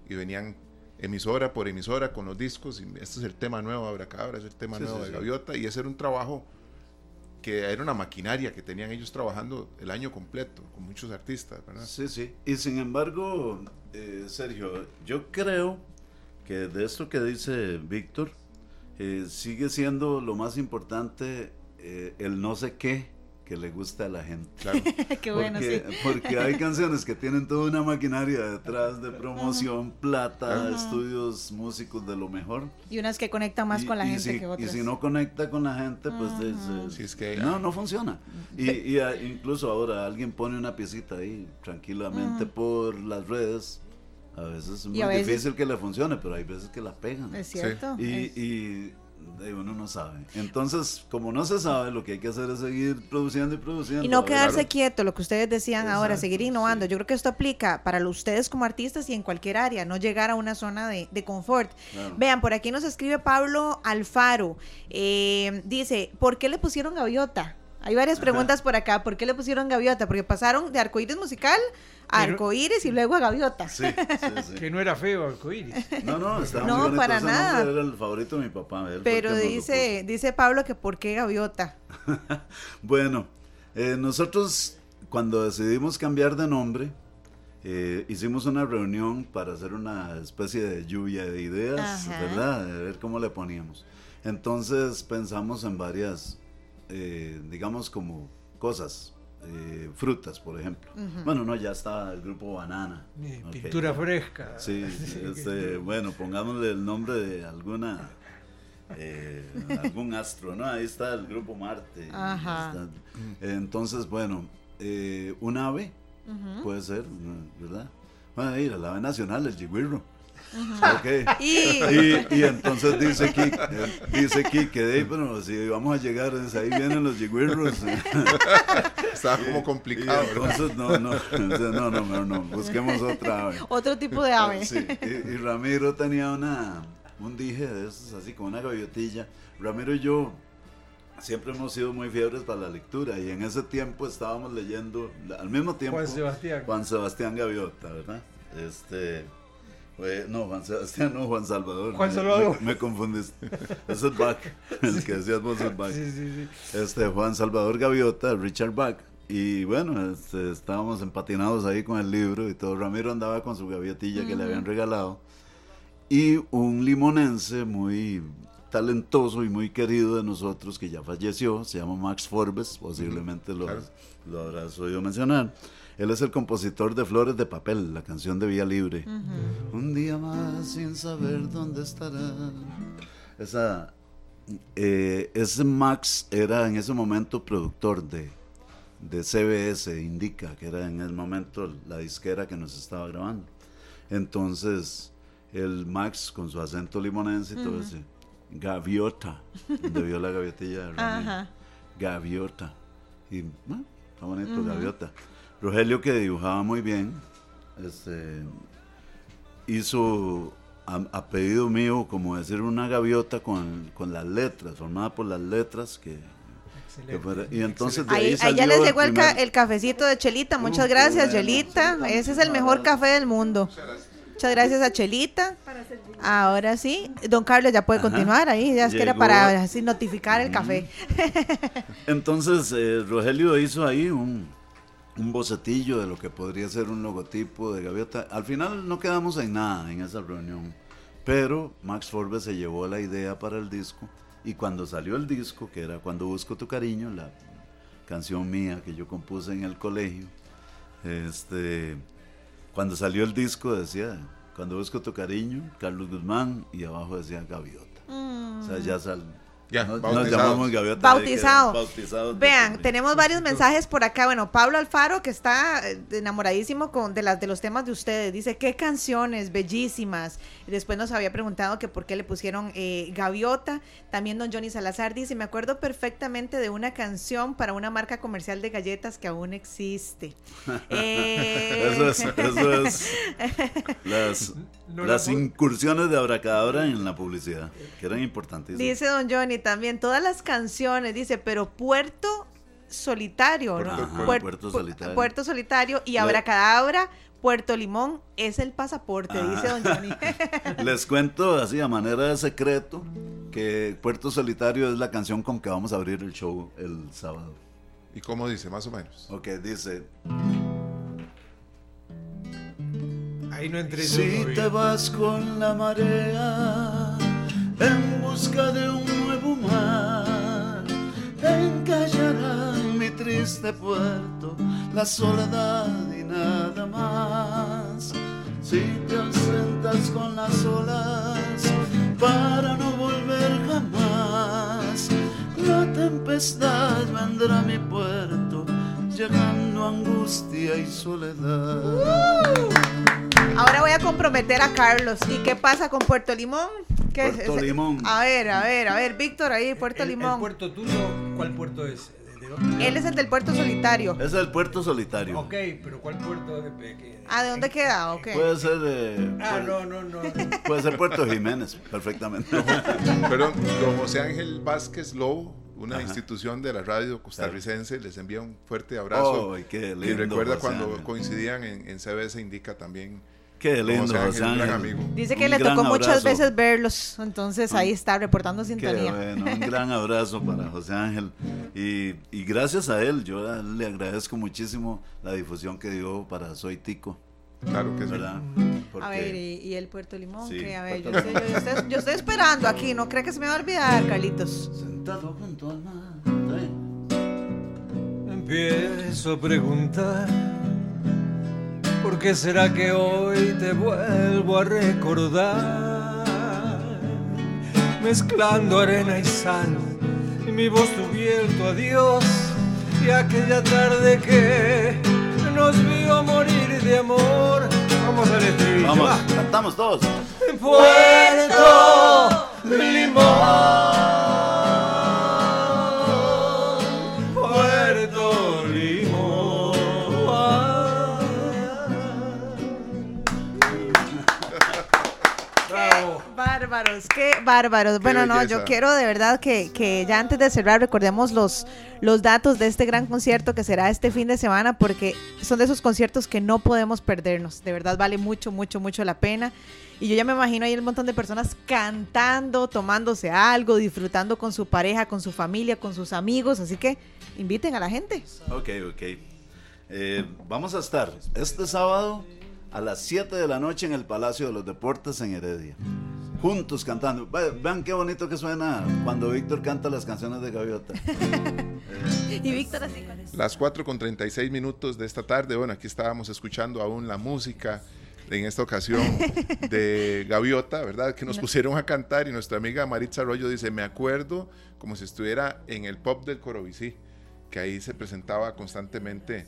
y venían emisora por emisora con los discos y este es el tema nuevo de Abracadabra, es el tema Sí, nuevo sí, de sí. Gaviota y ese era un trabajo que era una maquinaria que tenían ellos trabajando el año completo con muchos artistas, ¿verdad? Sí, sí. Y sin embargo, eh, Sergio, yo creo que de esto que dice Víctor, eh, sigue siendo lo más importante eh, el no sé qué que le gusta a la gente. Qué bueno, porque, sí. porque hay canciones que tienen toda una maquinaria detrás de promoción, plata, Ajá. estudios, músicos de lo mejor. Y unas que conectan más Y- con la y gente si, que Y otras. si no conecta con la gente, pues de- se- no, no funciona. Y, y, ah, incluso ahora alguien pone una piecita ahí tranquilamente Ujú. por las redes. A veces es Y muy a veces- difícil que le funcione, pero hay veces que la pegan. Es cierto, Y, es- y uno no sabe. Entonces, como no se sabe, lo que hay que hacer es seguir produciendo y produciendo. Y no ver, quedarse quieto, lo que ustedes decían ahora, seguir innovando. Yo creo que esto aplica para ustedes como artistas y en cualquier área, no llegar a una zona de, de confort. Claro. Vean, por aquí nos escribe Pablo Alfaro. eh, dice, ¿por qué le pusieron gaviota? Hay varias preguntas por acá. ¿Por qué le pusieron gaviota? Porque pasaron de arcoíris musical a arcoíris y luego a gaviota. Que no era feo arcoíris. No, no, estaba No, muy bonito. para Ese nada. nombre Era el favorito de mi papá. Pero dice, dice Pablo que ¿por qué gaviota? Bueno, eh, nosotros cuando decidimos cambiar de nombre, eh, hicimos una reunión para hacer una especie de lluvia de ideas, Ajá. ¿verdad? De ver cómo le poníamos. Entonces pensamos en varias, eh, digamos como cosas, eh, frutas, por ejemplo. Bueno, no, ya está el grupo Banana. Pintura fresca. Sí, este, bueno, pongámosle el nombre de alguna... eh, algún astro, ¿no? Ahí está el grupo Marte. Ajá. Está- entonces, bueno, eh, un ave puede ser, ¿verdad? Bueno, ahí, el ave nacional, el yigüirro. Ujú. Ok. Y- Y, y entonces dice Kik, eh, dice Kik que de ahí, bueno, si vamos a llegar, dice, ahí vienen los yigüirros. Estaba como complicado, Y entonces, no, no, no, no, no, no, busquemos otra ave. Otro tipo de ave. Sí, y, y Ramiro tenía una, un dije de esos, así como una gaviotilla. Ramiro y yo siempre hemos sido muy fiebres para la lectura y en ese tiempo estábamos leyendo, al mismo tiempo, Juan Sebastián. Juan Sebastián Gaviota, ¿verdad? Este, no, Juan Sebastián, no, Juan Salvador. Juan Salvador. Me, me confundiste. Ese es Bach, el que decías vos es Bach. Sí, sí, sí. Este, Juan Salvador Gaviota, Richard Bach. Y bueno, este, estábamos empatinados ahí con el libro y todo. Ramiro andaba con su gaviotilla que le habían regalado. Y un limonense muy talentoso y muy querido de nosotros que ya falleció, se llama Max Forbes, posiblemente lo, lo habrás oído mencionar. Él es el compositor de Flores de Papel, la canción de Vía Libre. Un día más sin saber dónde estará. Esa, eh, ese Max era en ese momento productor de, de CBS, Indica, que era en ese momento la disquera que nos estaba grabando. Entonces, el Max con su acento limonense y todo ese, gaviota, donde vio la gaviotilla de. Gaviota. Y bueno, está bonito, gaviota. Rogelio, que dibujaba muy bien, este, hizo a, a pedido mío, como decir, una gaviota con, con las letras, formada por las letras que. que fuera- y entonces de ahí, Ahí, ya les llegó el, ca- el cafecito de Chelita. Muchas Uh, qué gracias, bueno. Chelita. Ese es el mejor café del mundo. Muchas gracias a Chelita. Ahora sí, don Carlos ya puede Ajá. continuar ahí. Ya es que era para así notificar el café. Entonces, eh, Rogelio hizo ahí un, un bocetillo de lo que podría ser un logotipo de gaviota. Al final no quedamos en nada en esa reunión, pero Max Forbes se llevó la idea para el disco y cuando salió el disco, que era Cuando Busco Tu Cariño, la canción mía que yo compuse en el colegio, este, cuando salió el disco decía Cuando Busco Tu Cariño, Carlos Guzmán, y abajo decía Gaviota. O sea, ya sal, Ya, nos, llamamos Gaviota. Bautizado. bautizados Vean, tenemos varios mensajes por acá. Bueno, Pablo Alfaro, que está eh, enamoradísimo con, de, las, de los temas de ustedes, dice, qué canciones, bellísimas. Después nos había preguntado que por qué le pusieron eh, Gaviota. También don Johnny Salazar dice, me acuerdo perfectamente de una canción para una marca comercial de galletas que aún existe. Eh, Eso es, eso es las, No la las incursiones de Abracadabra en la publicidad, que eran importantísimas. Dice don Johnny también, todas las canciones, dice, pero Puerto Solitario, ¿no? Ajá, Puer- Puerto pu- Solitario. Puerto Solitario y Abracadabra, Puerto Limón es el pasaporte, Ajá. dice don Johnny. Les cuento así a manera de secreto que Puerto Solitario es la canción con que vamos a abrir el show el sábado. ¿Y cómo dice, más o menos? Ok, dice, Ahí no entré yo si te vas con la marea en busca de un nuevo mar, encallará en mi triste puerto la soledad y nada más. Si te ausentas con las olas para no volver jamás, la tempestad vendrá a mi puerto, llegando angustia y soledad. Ahora voy a comprometer a Carlos. ¿Y qué pasa con Puerto Limón? ¿Qué es Puerto ese? Limón. A ver, a ver, a ver, Víctor, ahí, Puerto El- el Limón. puerto tuyo, ¿cuál puerto es? ¿De dónde? Él es el del Puerto Solitario. Es el puerto solitario. Ok, pero ¿cuál puerto? De, ¿Ah, de dónde queda? Ok. Puede ser, eh, Ah, puede, no, no, no. puede ser Puerto Jiménez, perfectamente. Perdón, don José Ángel Vázquez Lobo, una Ajá. institución de la radio costarricense, les envía un fuerte abrazo. Ay, qué y lindo, recuerda José cuando Ángel. coincidían en, en CBS Indica también. Qué lindo, José José Ángel, un gran Ángel. amigo. Dice que Un le tocó muchas abrazo. veces verlos. Entonces ahí está, reportando Qué sintonía. bueno, un gran abrazo para José Ángel. Y, y gracias a él, yo le agradezco muchísimo la difusión que dio para Soy Tico, Claro que sí. ¿verdad? A Porque- ver, y, y el Puerto Limón, Sí, que a ver, yo, yo- yo estoy, yo estoy esperando aquí, no cree que se me va a olvidar, Carlitos. Sentado junto al mar. ¿está bien? Empiezo a preguntar ¿Por qué será que hoy te vuelvo a recordar? Mezclando arena y sal Y mi voz tu adiós Y aquella tarde que nos vio morir de amor Vamos al estribillo Vamos, va. cantamos todos. Puerto Limón Bárbaros, qué bárbaros. Bueno, no, yo quiero de verdad que, que ya antes de cerrar recordemos los, los datos de este gran concierto que será este fin de semana porque son de esos conciertos que no podemos perdernos. De verdad vale mucho, mucho, mucho la pena. Y yo ya me imagino ahí un montón de personas cantando, tomándose algo, disfrutando con su pareja, con su familia, con sus amigos. Así que inviten a la gente. Ok, ok. Eh, vamos a estar este sábado a las 7 de la noche en el Palacio de los Deportes en Heredia. Juntos cantando. Ve- Vean qué bonito que suena cuando Víctor canta las canciones de Gaviota. Y Víctor así. Las 4 con 36 minutos de esta tarde. Bueno, aquí estábamos escuchando aún la música en esta ocasión de Gaviota, ¿verdad? Que nos pusieron a cantar y nuestra amiga Maritza Arroyo dice, me acuerdo como si estuviera en el pop del Corobicí, que ahí se presentaba constantemente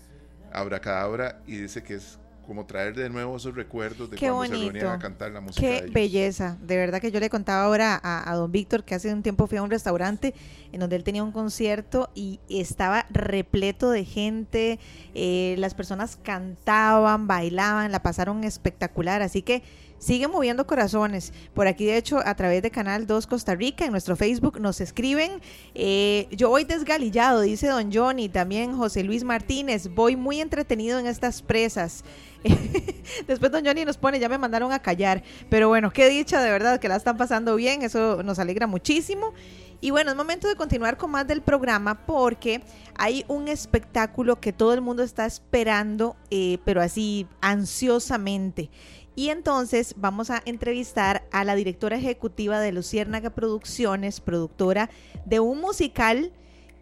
Abracadabra y dice que es como traer de nuevo esos recuerdos de cuando se reunían a cantar la música. Qué belleza. De verdad que yo le contaba ahora a, don Víctor que hace un tiempo fui a un restaurante en donde él tenía un concierto y estaba repleto de gente. Eh, las personas cantaban, bailaban, la pasaron espectacular. Así que sigue moviendo corazones. Por aquí, de hecho, a través de Canal 2 Costa Rica, en nuestro Facebook, nos escriben. Eh, yo voy desgalillado, dice don Johnny, también José Luis Martínez. Voy muy entretenido en estas presas. Después don Johnny nos pone, ya me mandaron a callar. Pero bueno, qué dicha de verdad que la están pasando bien, eso nos alegra muchísimo. Y bueno, es momento de continuar con más del programa porque hay un espectáculo que todo el mundo está esperando, eh, pero así ansiosamente. Y entonces vamos a entrevistar a la directora ejecutiva de Luciérnaga Producciones, productora de un musical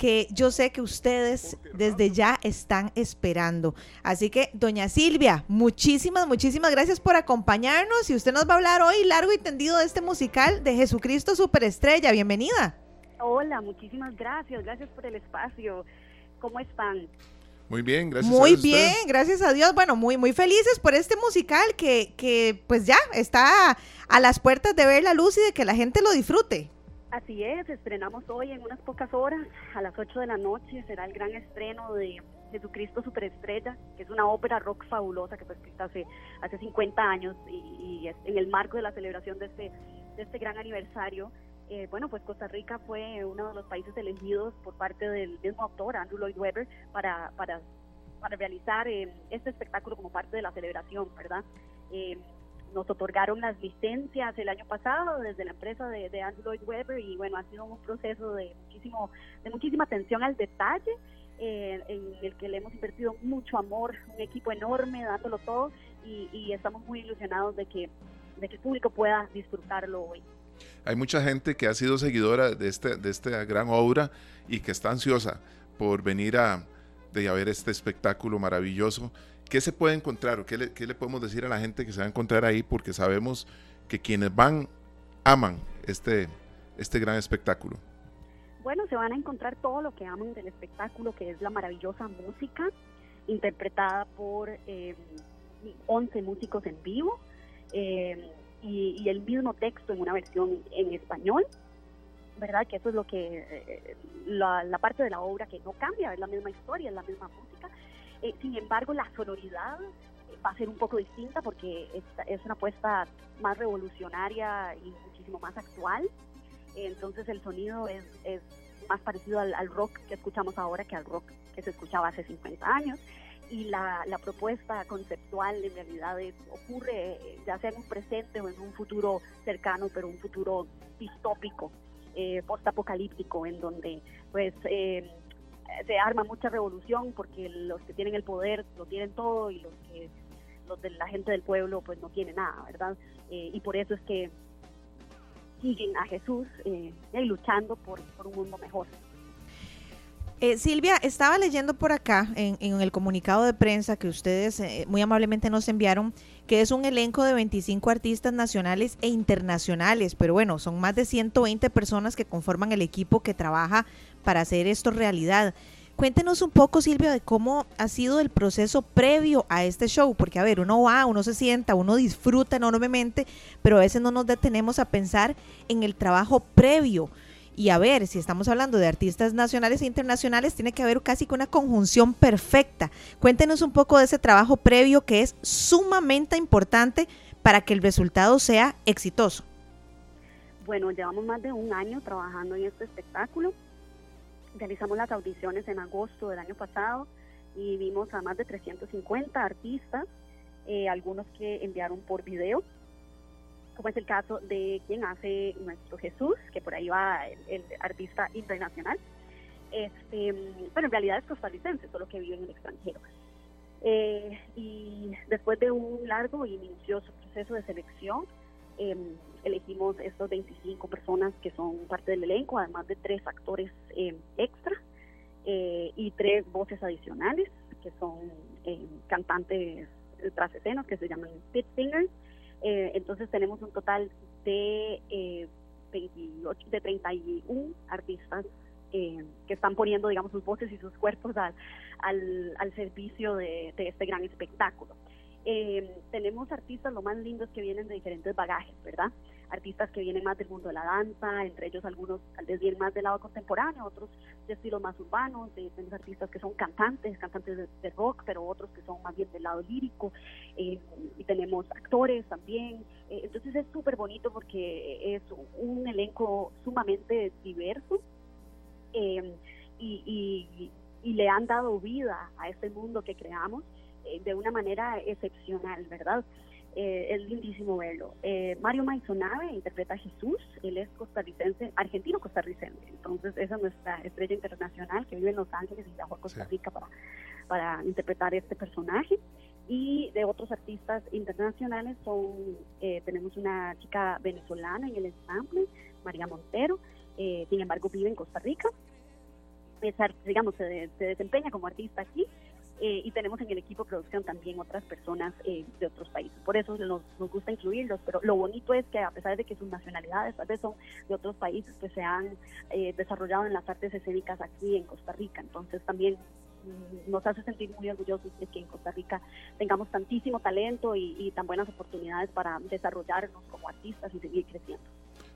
que yo sé que ustedes desde ya están esperando. Así que, doña Silvia, muchísimas, muchísimas gracias por acompañarnos y usted nos va a hablar hoy largo y tendido de este musical de Jesucristo Superestrella. Bienvenida. Hola, muchísimas gracias, gracias por el espacio. ¿Cómo están? Muy bien, gracias muy bien, gracias a Dios. Bueno, muy, muy felices por este musical que, que pues ya está a las puertas de ver la luz y de que la gente lo disfrute. Así es, estrenamos hoy en unas pocas horas, a las 8 de la noche, será el gran estreno de Jesucristo Superestrella, que es una ópera rock fabulosa que fue escrita hace, hace 50 años y, en el marco de la celebración de este, de este gran aniversario. Eh, bueno, pues Costa Rica fue uno de los países elegidos por parte del mismo autor, Andrew Lloyd Webber, para, para, para realizar eh, este espectáculo como parte de la celebración, ¿verdad? Eh, nos otorgaron las licencias el año pasado desde la empresa de, de Andrew Lloyd Webber y bueno, ha sido un proceso de muchísimo de muchísima atención al detalle eh, en el que le hemos invertido mucho amor, un equipo enorme dándolo todo y, estamos muy ilusionados de que, de que el público pueda disfrutarlo hoy. Hay mucha gente que ha sido seguidora de, este, de esta gran obra y que está ansiosa por venir a, de a ver este espectáculo maravilloso ¿qué se puede encontrar o qué le, qué le, podemos decir a la gente que se va a encontrar ahí? Porque sabemos que quienes van aman este, este gran espectáculo. Bueno, se van a encontrar todo lo que aman del espectáculo, que es la maravillosa música interpretada por 11 eh, músicos en vivo eh, y, el mismo texto en una versión en español. ¿Verdad? Que eso es lo que, eh, la, la parte de la obra que no cambia, es la misma historia, es la misma música eh, sin embargo, la sonoridad eh, va a ser un poco distinta porque es, una apuesta más revolucionaria y muchísimo más actual. entonces el sonido es, más parecido al, rock que escuchamos ahora que al rock que se escuchaba hace 50 años. Y la, propuesta conceptual en realidad ocurre eh, ya sea en un presente o en un futuro cercano, pero un futuro distópico, eh, postapocalíptico, en donde pues se arma mucha revolución porque los que tienen el poder lo tienen todo y los que los de la gente del pueblo pues no tienen nada, ¿verdad? Eh, y por eso es que siguen a Jesús eh, luchando por, un mundo mejor. Eh, Silvia, estaba leyendo por acá en, en, el comunicado de prensa que ustedes eh, muy amablemente nos enviaron, que es un elenco de 25 artistas nacionales e internacionales, pero bueno, son más de 120 personas que conforman el equipo que trabaja para hacer esto realidad. Cuéntenos un poco, Silvia, de cómo ha sido el proceso previo a este show, porque a ver, uno va, uno se sienta, uno disfruta enormemente, pero a veces no nos detenemos a pensar en el trabajo previo. Y a ver, si estamos hablando de artistas nacionales e internacionales, tiene que haber casi que una conjunción perfecta. Cuéntenos un poco de ese trabajo previo que es sumamente importante para que el resultado sea exitoso. Bueno, llevamos más de un año trabajando en este espectáculo realizamos las audiciones en agosto del año pasado y vimos a más de 350 artistas, eh, algunos que enviaron por video, como es el caso de quien hace nuestro Jesús, que por ahí va el, artista internacional. Este, bueno, en realidad es costarricense, solo que vive en el extranjero. Eh, y después de un largo y minucioso proceso de selección, eh, elegimos estos 25 personas que son parte del elenco, además de tres actores eh, extra eh, y tres voces adicionales, que son eh, cantantes tras escenas que se llaman pit singers. Eh, entonces tenemos un total de, eh, 28, de 31 artistas eh, que están poniendo, digamos, sus voces y sus cuerpos al, al, al servicio de este gran espectáculo. Eh, tenemos artistas lo más lindos que vienen de diferentes bagajes, ¿verdad? Artistas que vienen más del mundo de la danza, entre ellos algunos tal vez bien más del lado contemporáneo, otros de estilos más urbanos, tenemos artistas que son cantantes, cantantes de, rock, pero otros que son más bien del lado lírico, eh, y tenemos actores también, eh, entonces es súper bonito porque es un elenco sumamente diverso eh, y, y, y le han dado vida a este mundo que creamos de una manera excepcional, ¿verdad? Eh, es lindísimo verlo. Eh, Mario Maizonave interpreta a Jesús, él es costarricense, argentino-costarricense, entonces esa es nuestra estrella internacional que vive en Los Ángeles y viajó a Costa Rica para, para interpretar este personaje. Y de otros artistas internacionales son, eh, tenemos una chica venezolana en el ensamble, María Montero, eh, sin embargo vive en Costa Rica, es, digamos, se, se desempeña como artista aquí, eh, y tenemos en el equipo de producción también otras personas eh, de otros países. Por eso nos, nos, gusta incluirlos, pero lo bonito es que a pesar de que sus nacionalidades tal vez son de otros países que se han eh, desarrollado en las artes escénicas aquí en Costa Rica, entonces también mm, nos hace sentir muy orgullosos de que en Costa Rica tengamos tantísimo talento y tan buenas oportunidades para desarrollarnos como artistas y seguir creciendo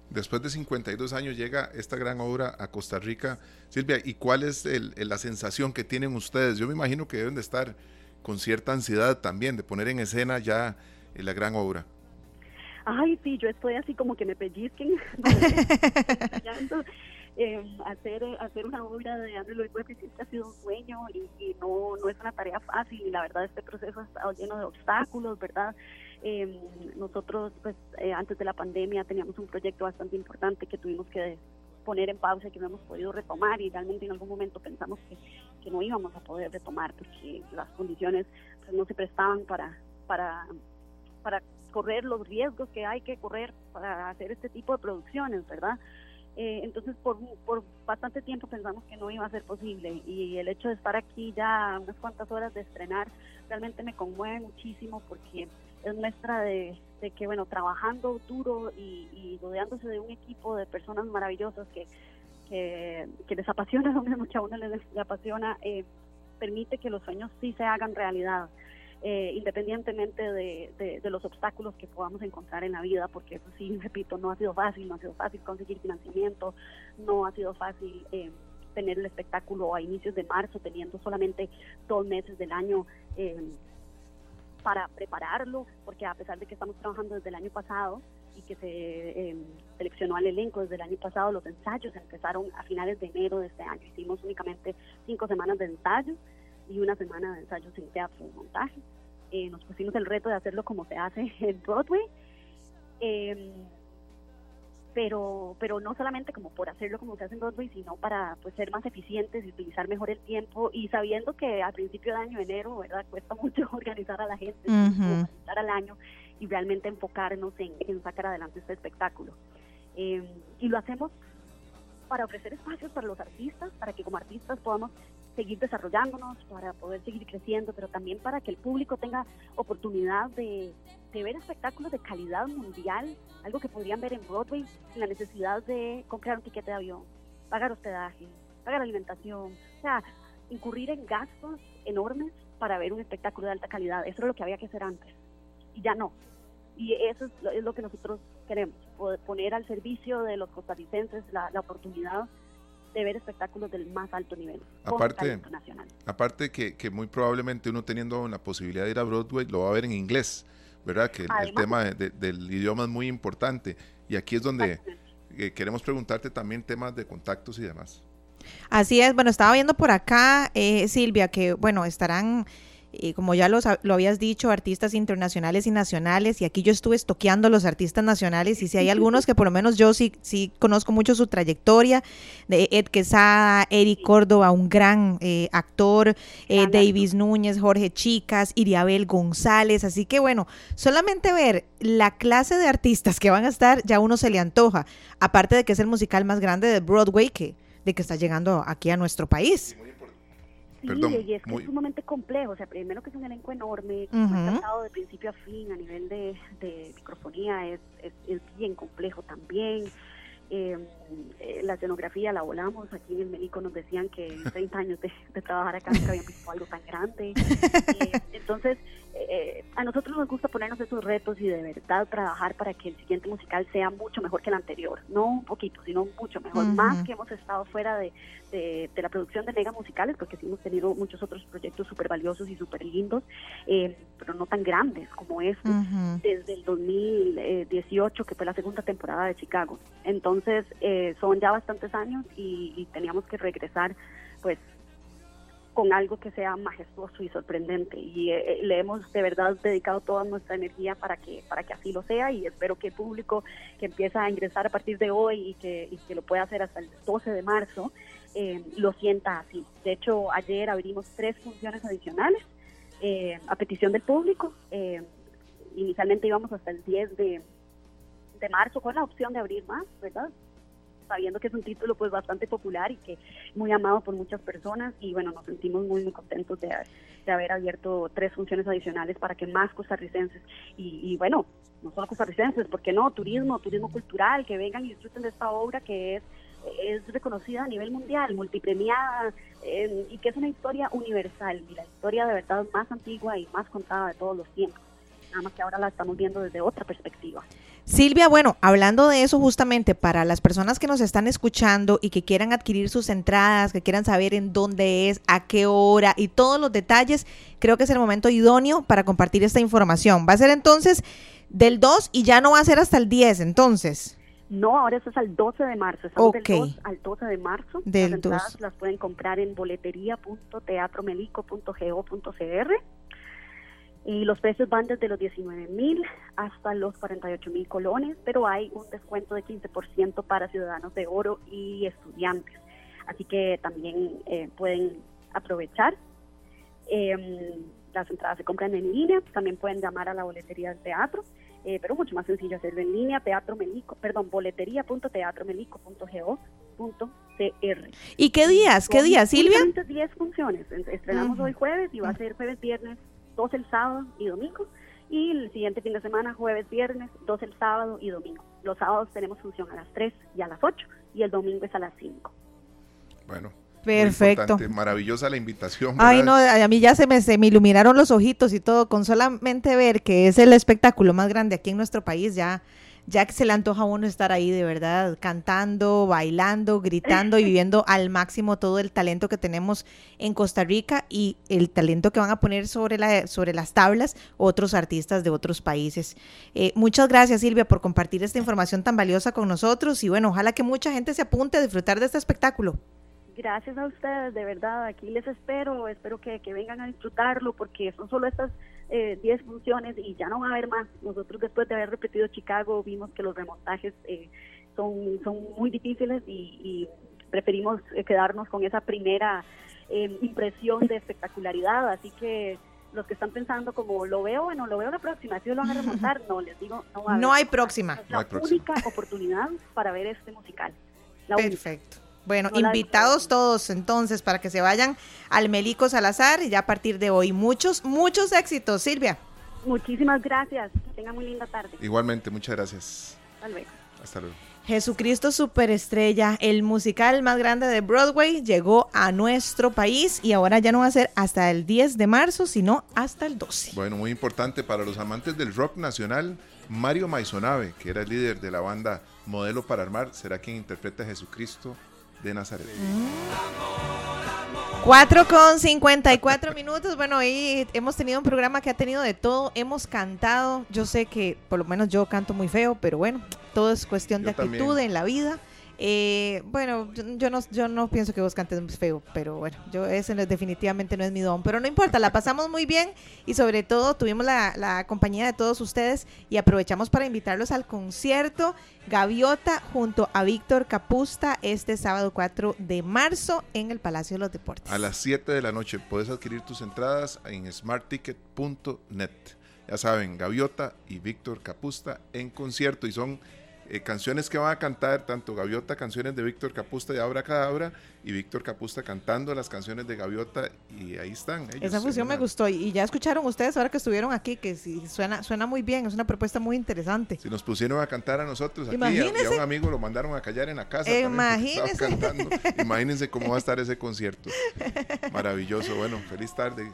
después de 52 años llega esta gran obra a Costa Rica. Silvia, ¿y cuál es el, el, la sensación que tienen ustedes? Yo me imagino que deben de estar con cierta ansiedad también de poner en escena ya la gran obra. Ay, sí, yo estoy así como que me pellizquen. eh, hacer hacer una obra de Andrew Lloyd Webber siempre ha sido un sueño y, y, no, no es una tarea fácil y la verdad este proceso ha estado lleno de obstáculos, ¿verdad? Eh, nosotros pues eh, antes de la pandemia teníamos un proyecto bastante importante que tuvimos que poner en pausa y que no hemos podido retomar y realmente en algún momento pensamos que, que no íbamos a poder retomar porque las condiciones pues, no se prestaban para, para, para correr los riesgos que hay que correr para hacer este tipo de producciones, ¿verdad? Eh, entonces, por, por bastante tiempo pensamos que no iba a ser posible y el hecho de estar aquí ya unas cuantas horas de estrenar realmente me conmueve muchísimo porque es muestra de, de que, bueno, trabajando duro y, y, rodeándose de un equipo de personas maravillosas que, que, les apasiona lo mismo que a uno les, les apasiona, eh, permite que los sueños sí se hagan realidad eh, independientemente de, de, los obstáculos que podamos encontrar en la vida, porque eso sí, repito, no ha sido fácil, no ha sido fácil conseguir financiamiento, no ha sido fácil eh, tener el espectáculo a inicios de marzo, teniendo solamente dos meses del año eh, para prepararlo, porque a pesar de que estamos trabajando desde el año pasado y que se eh, seleccionó al elenco desde el año pasado, los ensayos empezaron a finales de enero de este año. Hicimos únicamente cinco semanas de ensayos y una semana de ensayos en teatro y montaje. Eh, nos pusimos el reto de hacerlo como se hace en Broadway. Eh, pero pero no solamente como por hacerlo como se hace en Broadway, sino para pues ser más eficientes y utilizar mejor el tiempo y sabiendo que al principio de año, enero, ¿verdad? Cuesta mucho organizar a la gente, uh -huh. organizar al año y realmente enfocarnos en, en sacar adelante este espectáculo. Eh, y lo hacemos para ofrecer espacios para los artistas, para que como artistas podamos seguir desarrollándonos, para poder seguir creciendo, pero también para que el público tenga oportunidad de, ver espectáculos de calidad mundial, algo que podrían ver en Broadway, sin la necesidad de comprar un tiquete de avión, pagar hospedaje, pagar alimentación, o sea, incurrir en gastos enormes para ver un espectáculo de alta calidad. Eso es lo que había que hacer antes. Y ya no. Y eso es lo, es lo que nosotros queremos, poner al servicio de los costarricenses la oportunidad de ver espectáculos del más alto nivel. Aparte, aparte que, que, muy probablemente uno teniendo la posibilidad de ir a Broadway lo va a ver en inglés, ¿verdad? Que Además, el tema de, de, del idioma es muy importante. Y aquí es donde eh, queremos preguntarte también temas de contactos y demás. Así es, bueno, estaba viendo por acá, eh, Silvia, que bueno, estarán y como ya los, lo habías dicho, artistas internacionales y nacionales, y aquí yo estuve estoqueando los artistas nacionales, y si hay algunos que por lo menos yo sí, sí conozco mucho su trayectoria, de Ed Quesada, Eric Córdoba, un gran eh, actor, eh, Davis Núñez, Jorge Chicas, Iriabel González, así que bueno, solamente ver la clase de artistas que van a estar, ya uno se le antoja, aparte de que es el musical más grande de Broadway que, de que está llegando aquí a nuestro país. Sí, Perdón, y es que muy- es sumamente complejo. O sea, primero que es un elenco enorme, Ujú. fue tratado de principio a fin a nivel de, de microfonía, es, es, es bien complejo también. Eh, eh, la escenografía la volamos. Aquí en el México nos decían que en 30 años de, de trabajar acá nunca habían visto algo tan grande. Eh, entonces, eh, a nosotros nos gusta ponernos esos retos y de verdad trabajar para que el siguiente musical sea mucho mejor que el anterior. No un poquito, sino mucho mejor. Más que hemos estado fuera de, de, de la producción de mega musicales, porque sí hemos tenido muchos otros proyectos súper valiosos y súper lindos, eh, pero no tan grandes como este Ujú. desde el 2018, que fue la segunda temporada de Chicago. Entonces, eh, son ya bastantes años y, y teníamos que regresar, pues, con algo que sea majestuoso y sorprendente. Y eh, le hemos de verdad dedicado toda nuestra energía para que, para que así lo sea y espero que el público que empieza a ingresar a partir de hoy y que, y que lo pueda hacer hasta el 12 de marzo, eh, lo sienta así. De hecho, ayer abrimos tres funciones adicionales eh, a petición del público. Eh, inicialmente íbamos hasta el 10 de, de marzo con la opción de abrir más, ¿verdad? Sabiendo que es un título pues bastante popular y que muy amado por muchas personas y bueno, nos sentimos muy muy contentos de, de haber abierto tres funciones adicionales para que más costarricenses y, y bueno, no solo costarricenses, ¿por qué no? Turismo, turismo cultural, que vengan y disfruten de esta obra que es es reconocida a nivel mundial, multipremiada, eh, y que es una historia universal, y la historia de verdad más antigua y más contada de todos los tiempos. Nada más que ahora la estamos viendo desde otra perspectiva. Silvia, bueno, hablando de eso justamente para las personas que nos están escuchando y que quieran adquirir sus entradas, que quieran saber en dónde es, a qué hora y todos los detalles, creo que es el momento idóneo para compartir esta información. Va a ser entonces del 2 y ya no va a ser hasta el 10, entonces. No, ahora eso es al 12 de marzo. Estamos Ok. del 2 al 12 de marzo. Del las entradas 2. las pueden comprar en boletería.teatromelico.go.cr y los precios van desde los 19 mil hasta los 48 mil colones, pero hay un descuento de 15% para ciudadanos de oro y estudiantes. Así que también eh, pueden aprovechar. Em, las entradas se compran en línea, también pueden llamar a la boletería del teatro, eh, pero mucho más sencillo hacerlo en línea, teatro melico, perdón, boletería.teatromelico.go.cr. ¿Y qué días? ¿Qué días, Silvia? únicamente 10 funciones. En- Estrenamos hoy jueves y va a ser jueves, viernes, dos el sábado y domingo. Y el siguiente fin de semana, jueves, viernes, dos el sábado y domingo. Los sábados tenemos función a las 3 y a las 8 y el domingo es a las 5. Bueno. Perfecto. Maravillosa la invitación. Ay, no, a mí ya se me, se me iluminaron los ojitos y todo, con solamente ver que es el espectáculo más grande aquí en nuestro país, ya, ya que se le antoja a uno estar ahí de verdad, cantando, bailando, gritando y viviendo al máximo todo el talento que tenemos en Costa Rica y el talento que van a poner sobre, la, sobre las tablas otros artistas de otros países. Eh, muchas gracias Silvia por compartir esta información tan valiosa con nosotros y bueno, ojalá que mucha gente se apunte a disfrutar de este espectáculo. Gracias a ustedes, de verdad, aquí les espero, espero que, que vengan a disfrutarlo porque son solo estas eh, 10 funciones y ya no va a haber más. Nosotros después de haber repetido Chicago vimos que los remontajes eh, son, son muy difíciles y, y preferimos eh, quedarnos con esa primera eh, impresión de espectacularidad, así que los que están pensando como lo veo, bueno, lo veo la próxima, si lo van a remontar, no, les digo, no va a No hay próxima. Es No la próxima. única oportunidad para ver este musical. La única. Bueno, No invitados todos entonces para que se vayan al Melico Salazar y ya a partir de hoy muchos, muchos éxitos, Silvia. Muchísimas gracias. Que tengan muy linda tarde. Igualmente, muchas gracias. Hasta luego. Hasta luego. Jesucristo Superestrella, el musical más grande de Broadway, llegó a nuestro país y ahora ya no va a ser hasta el 10 de marzo, sino hasta el 12. Bueno, muy importante para los amantes del rock nacional, Mario Maisonave, que era el líder de la banda Modelo para Armar, será quien interpreta a Jesucristo de Nazaret. 4 con 54 minutos. Bueno, hoy hemos tenido un programa que ha tenido de todo. Hemos cantado. Yo sé que por lo menos yo canto muy feo, pero bueno, todo es cuestión de también. actitud en la vida. Eh, bueno, yo, no, yo no pienso que vos cantes feo, pero bueno, yo ese definitivamente no es mi don. Pero no importa, la pasamos muy bien y sobre todo tuvimos la, la compañía de todos ustedes y aprovechamos para invitarlos al concierto Gaviota junto a Víctor Capusta este sábado 4 de marzo en el Palacio de los Deportes. A las 7 de la noche puedes adquirir tus entradas en smartticket.net. Ya saben, Gaviota y Víctor Capusta en concierto y son eh, canciones que van a cantar tanto Gaviota, canciones de Víctor Capusta y Abra Cadabra, y Víctor Capusta cantando las canciones de Gaviota, y ahí están. Ellos Esa fusión me gustó y ya escucharon ustedes ahora que estuvieron aquí que sí, suena, suena muy bien, es una propuesta muy interesante. Si nos pusieron a cantar a nosotros aquí, y a, y a un amigo lo mandaron a callar en la casa. también, cantando. Imagínense cómo va a estar ese concierto. Maravilloso. Bueno, feliz tarde.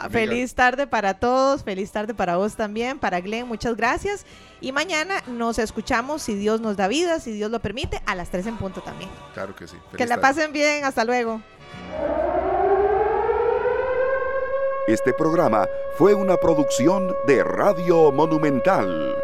Amiga. Feliz tarde para todos, feliz tarde para vos también, para Glenn, muchas gracias. Y mañana nos escuchamos, si Dios nos da vida, si Dios lo permite, a las 3 en punto también. Claro que sí. que la tarde. pasen bien, hasta luego. Este programa fue una producción de Radio Monumental.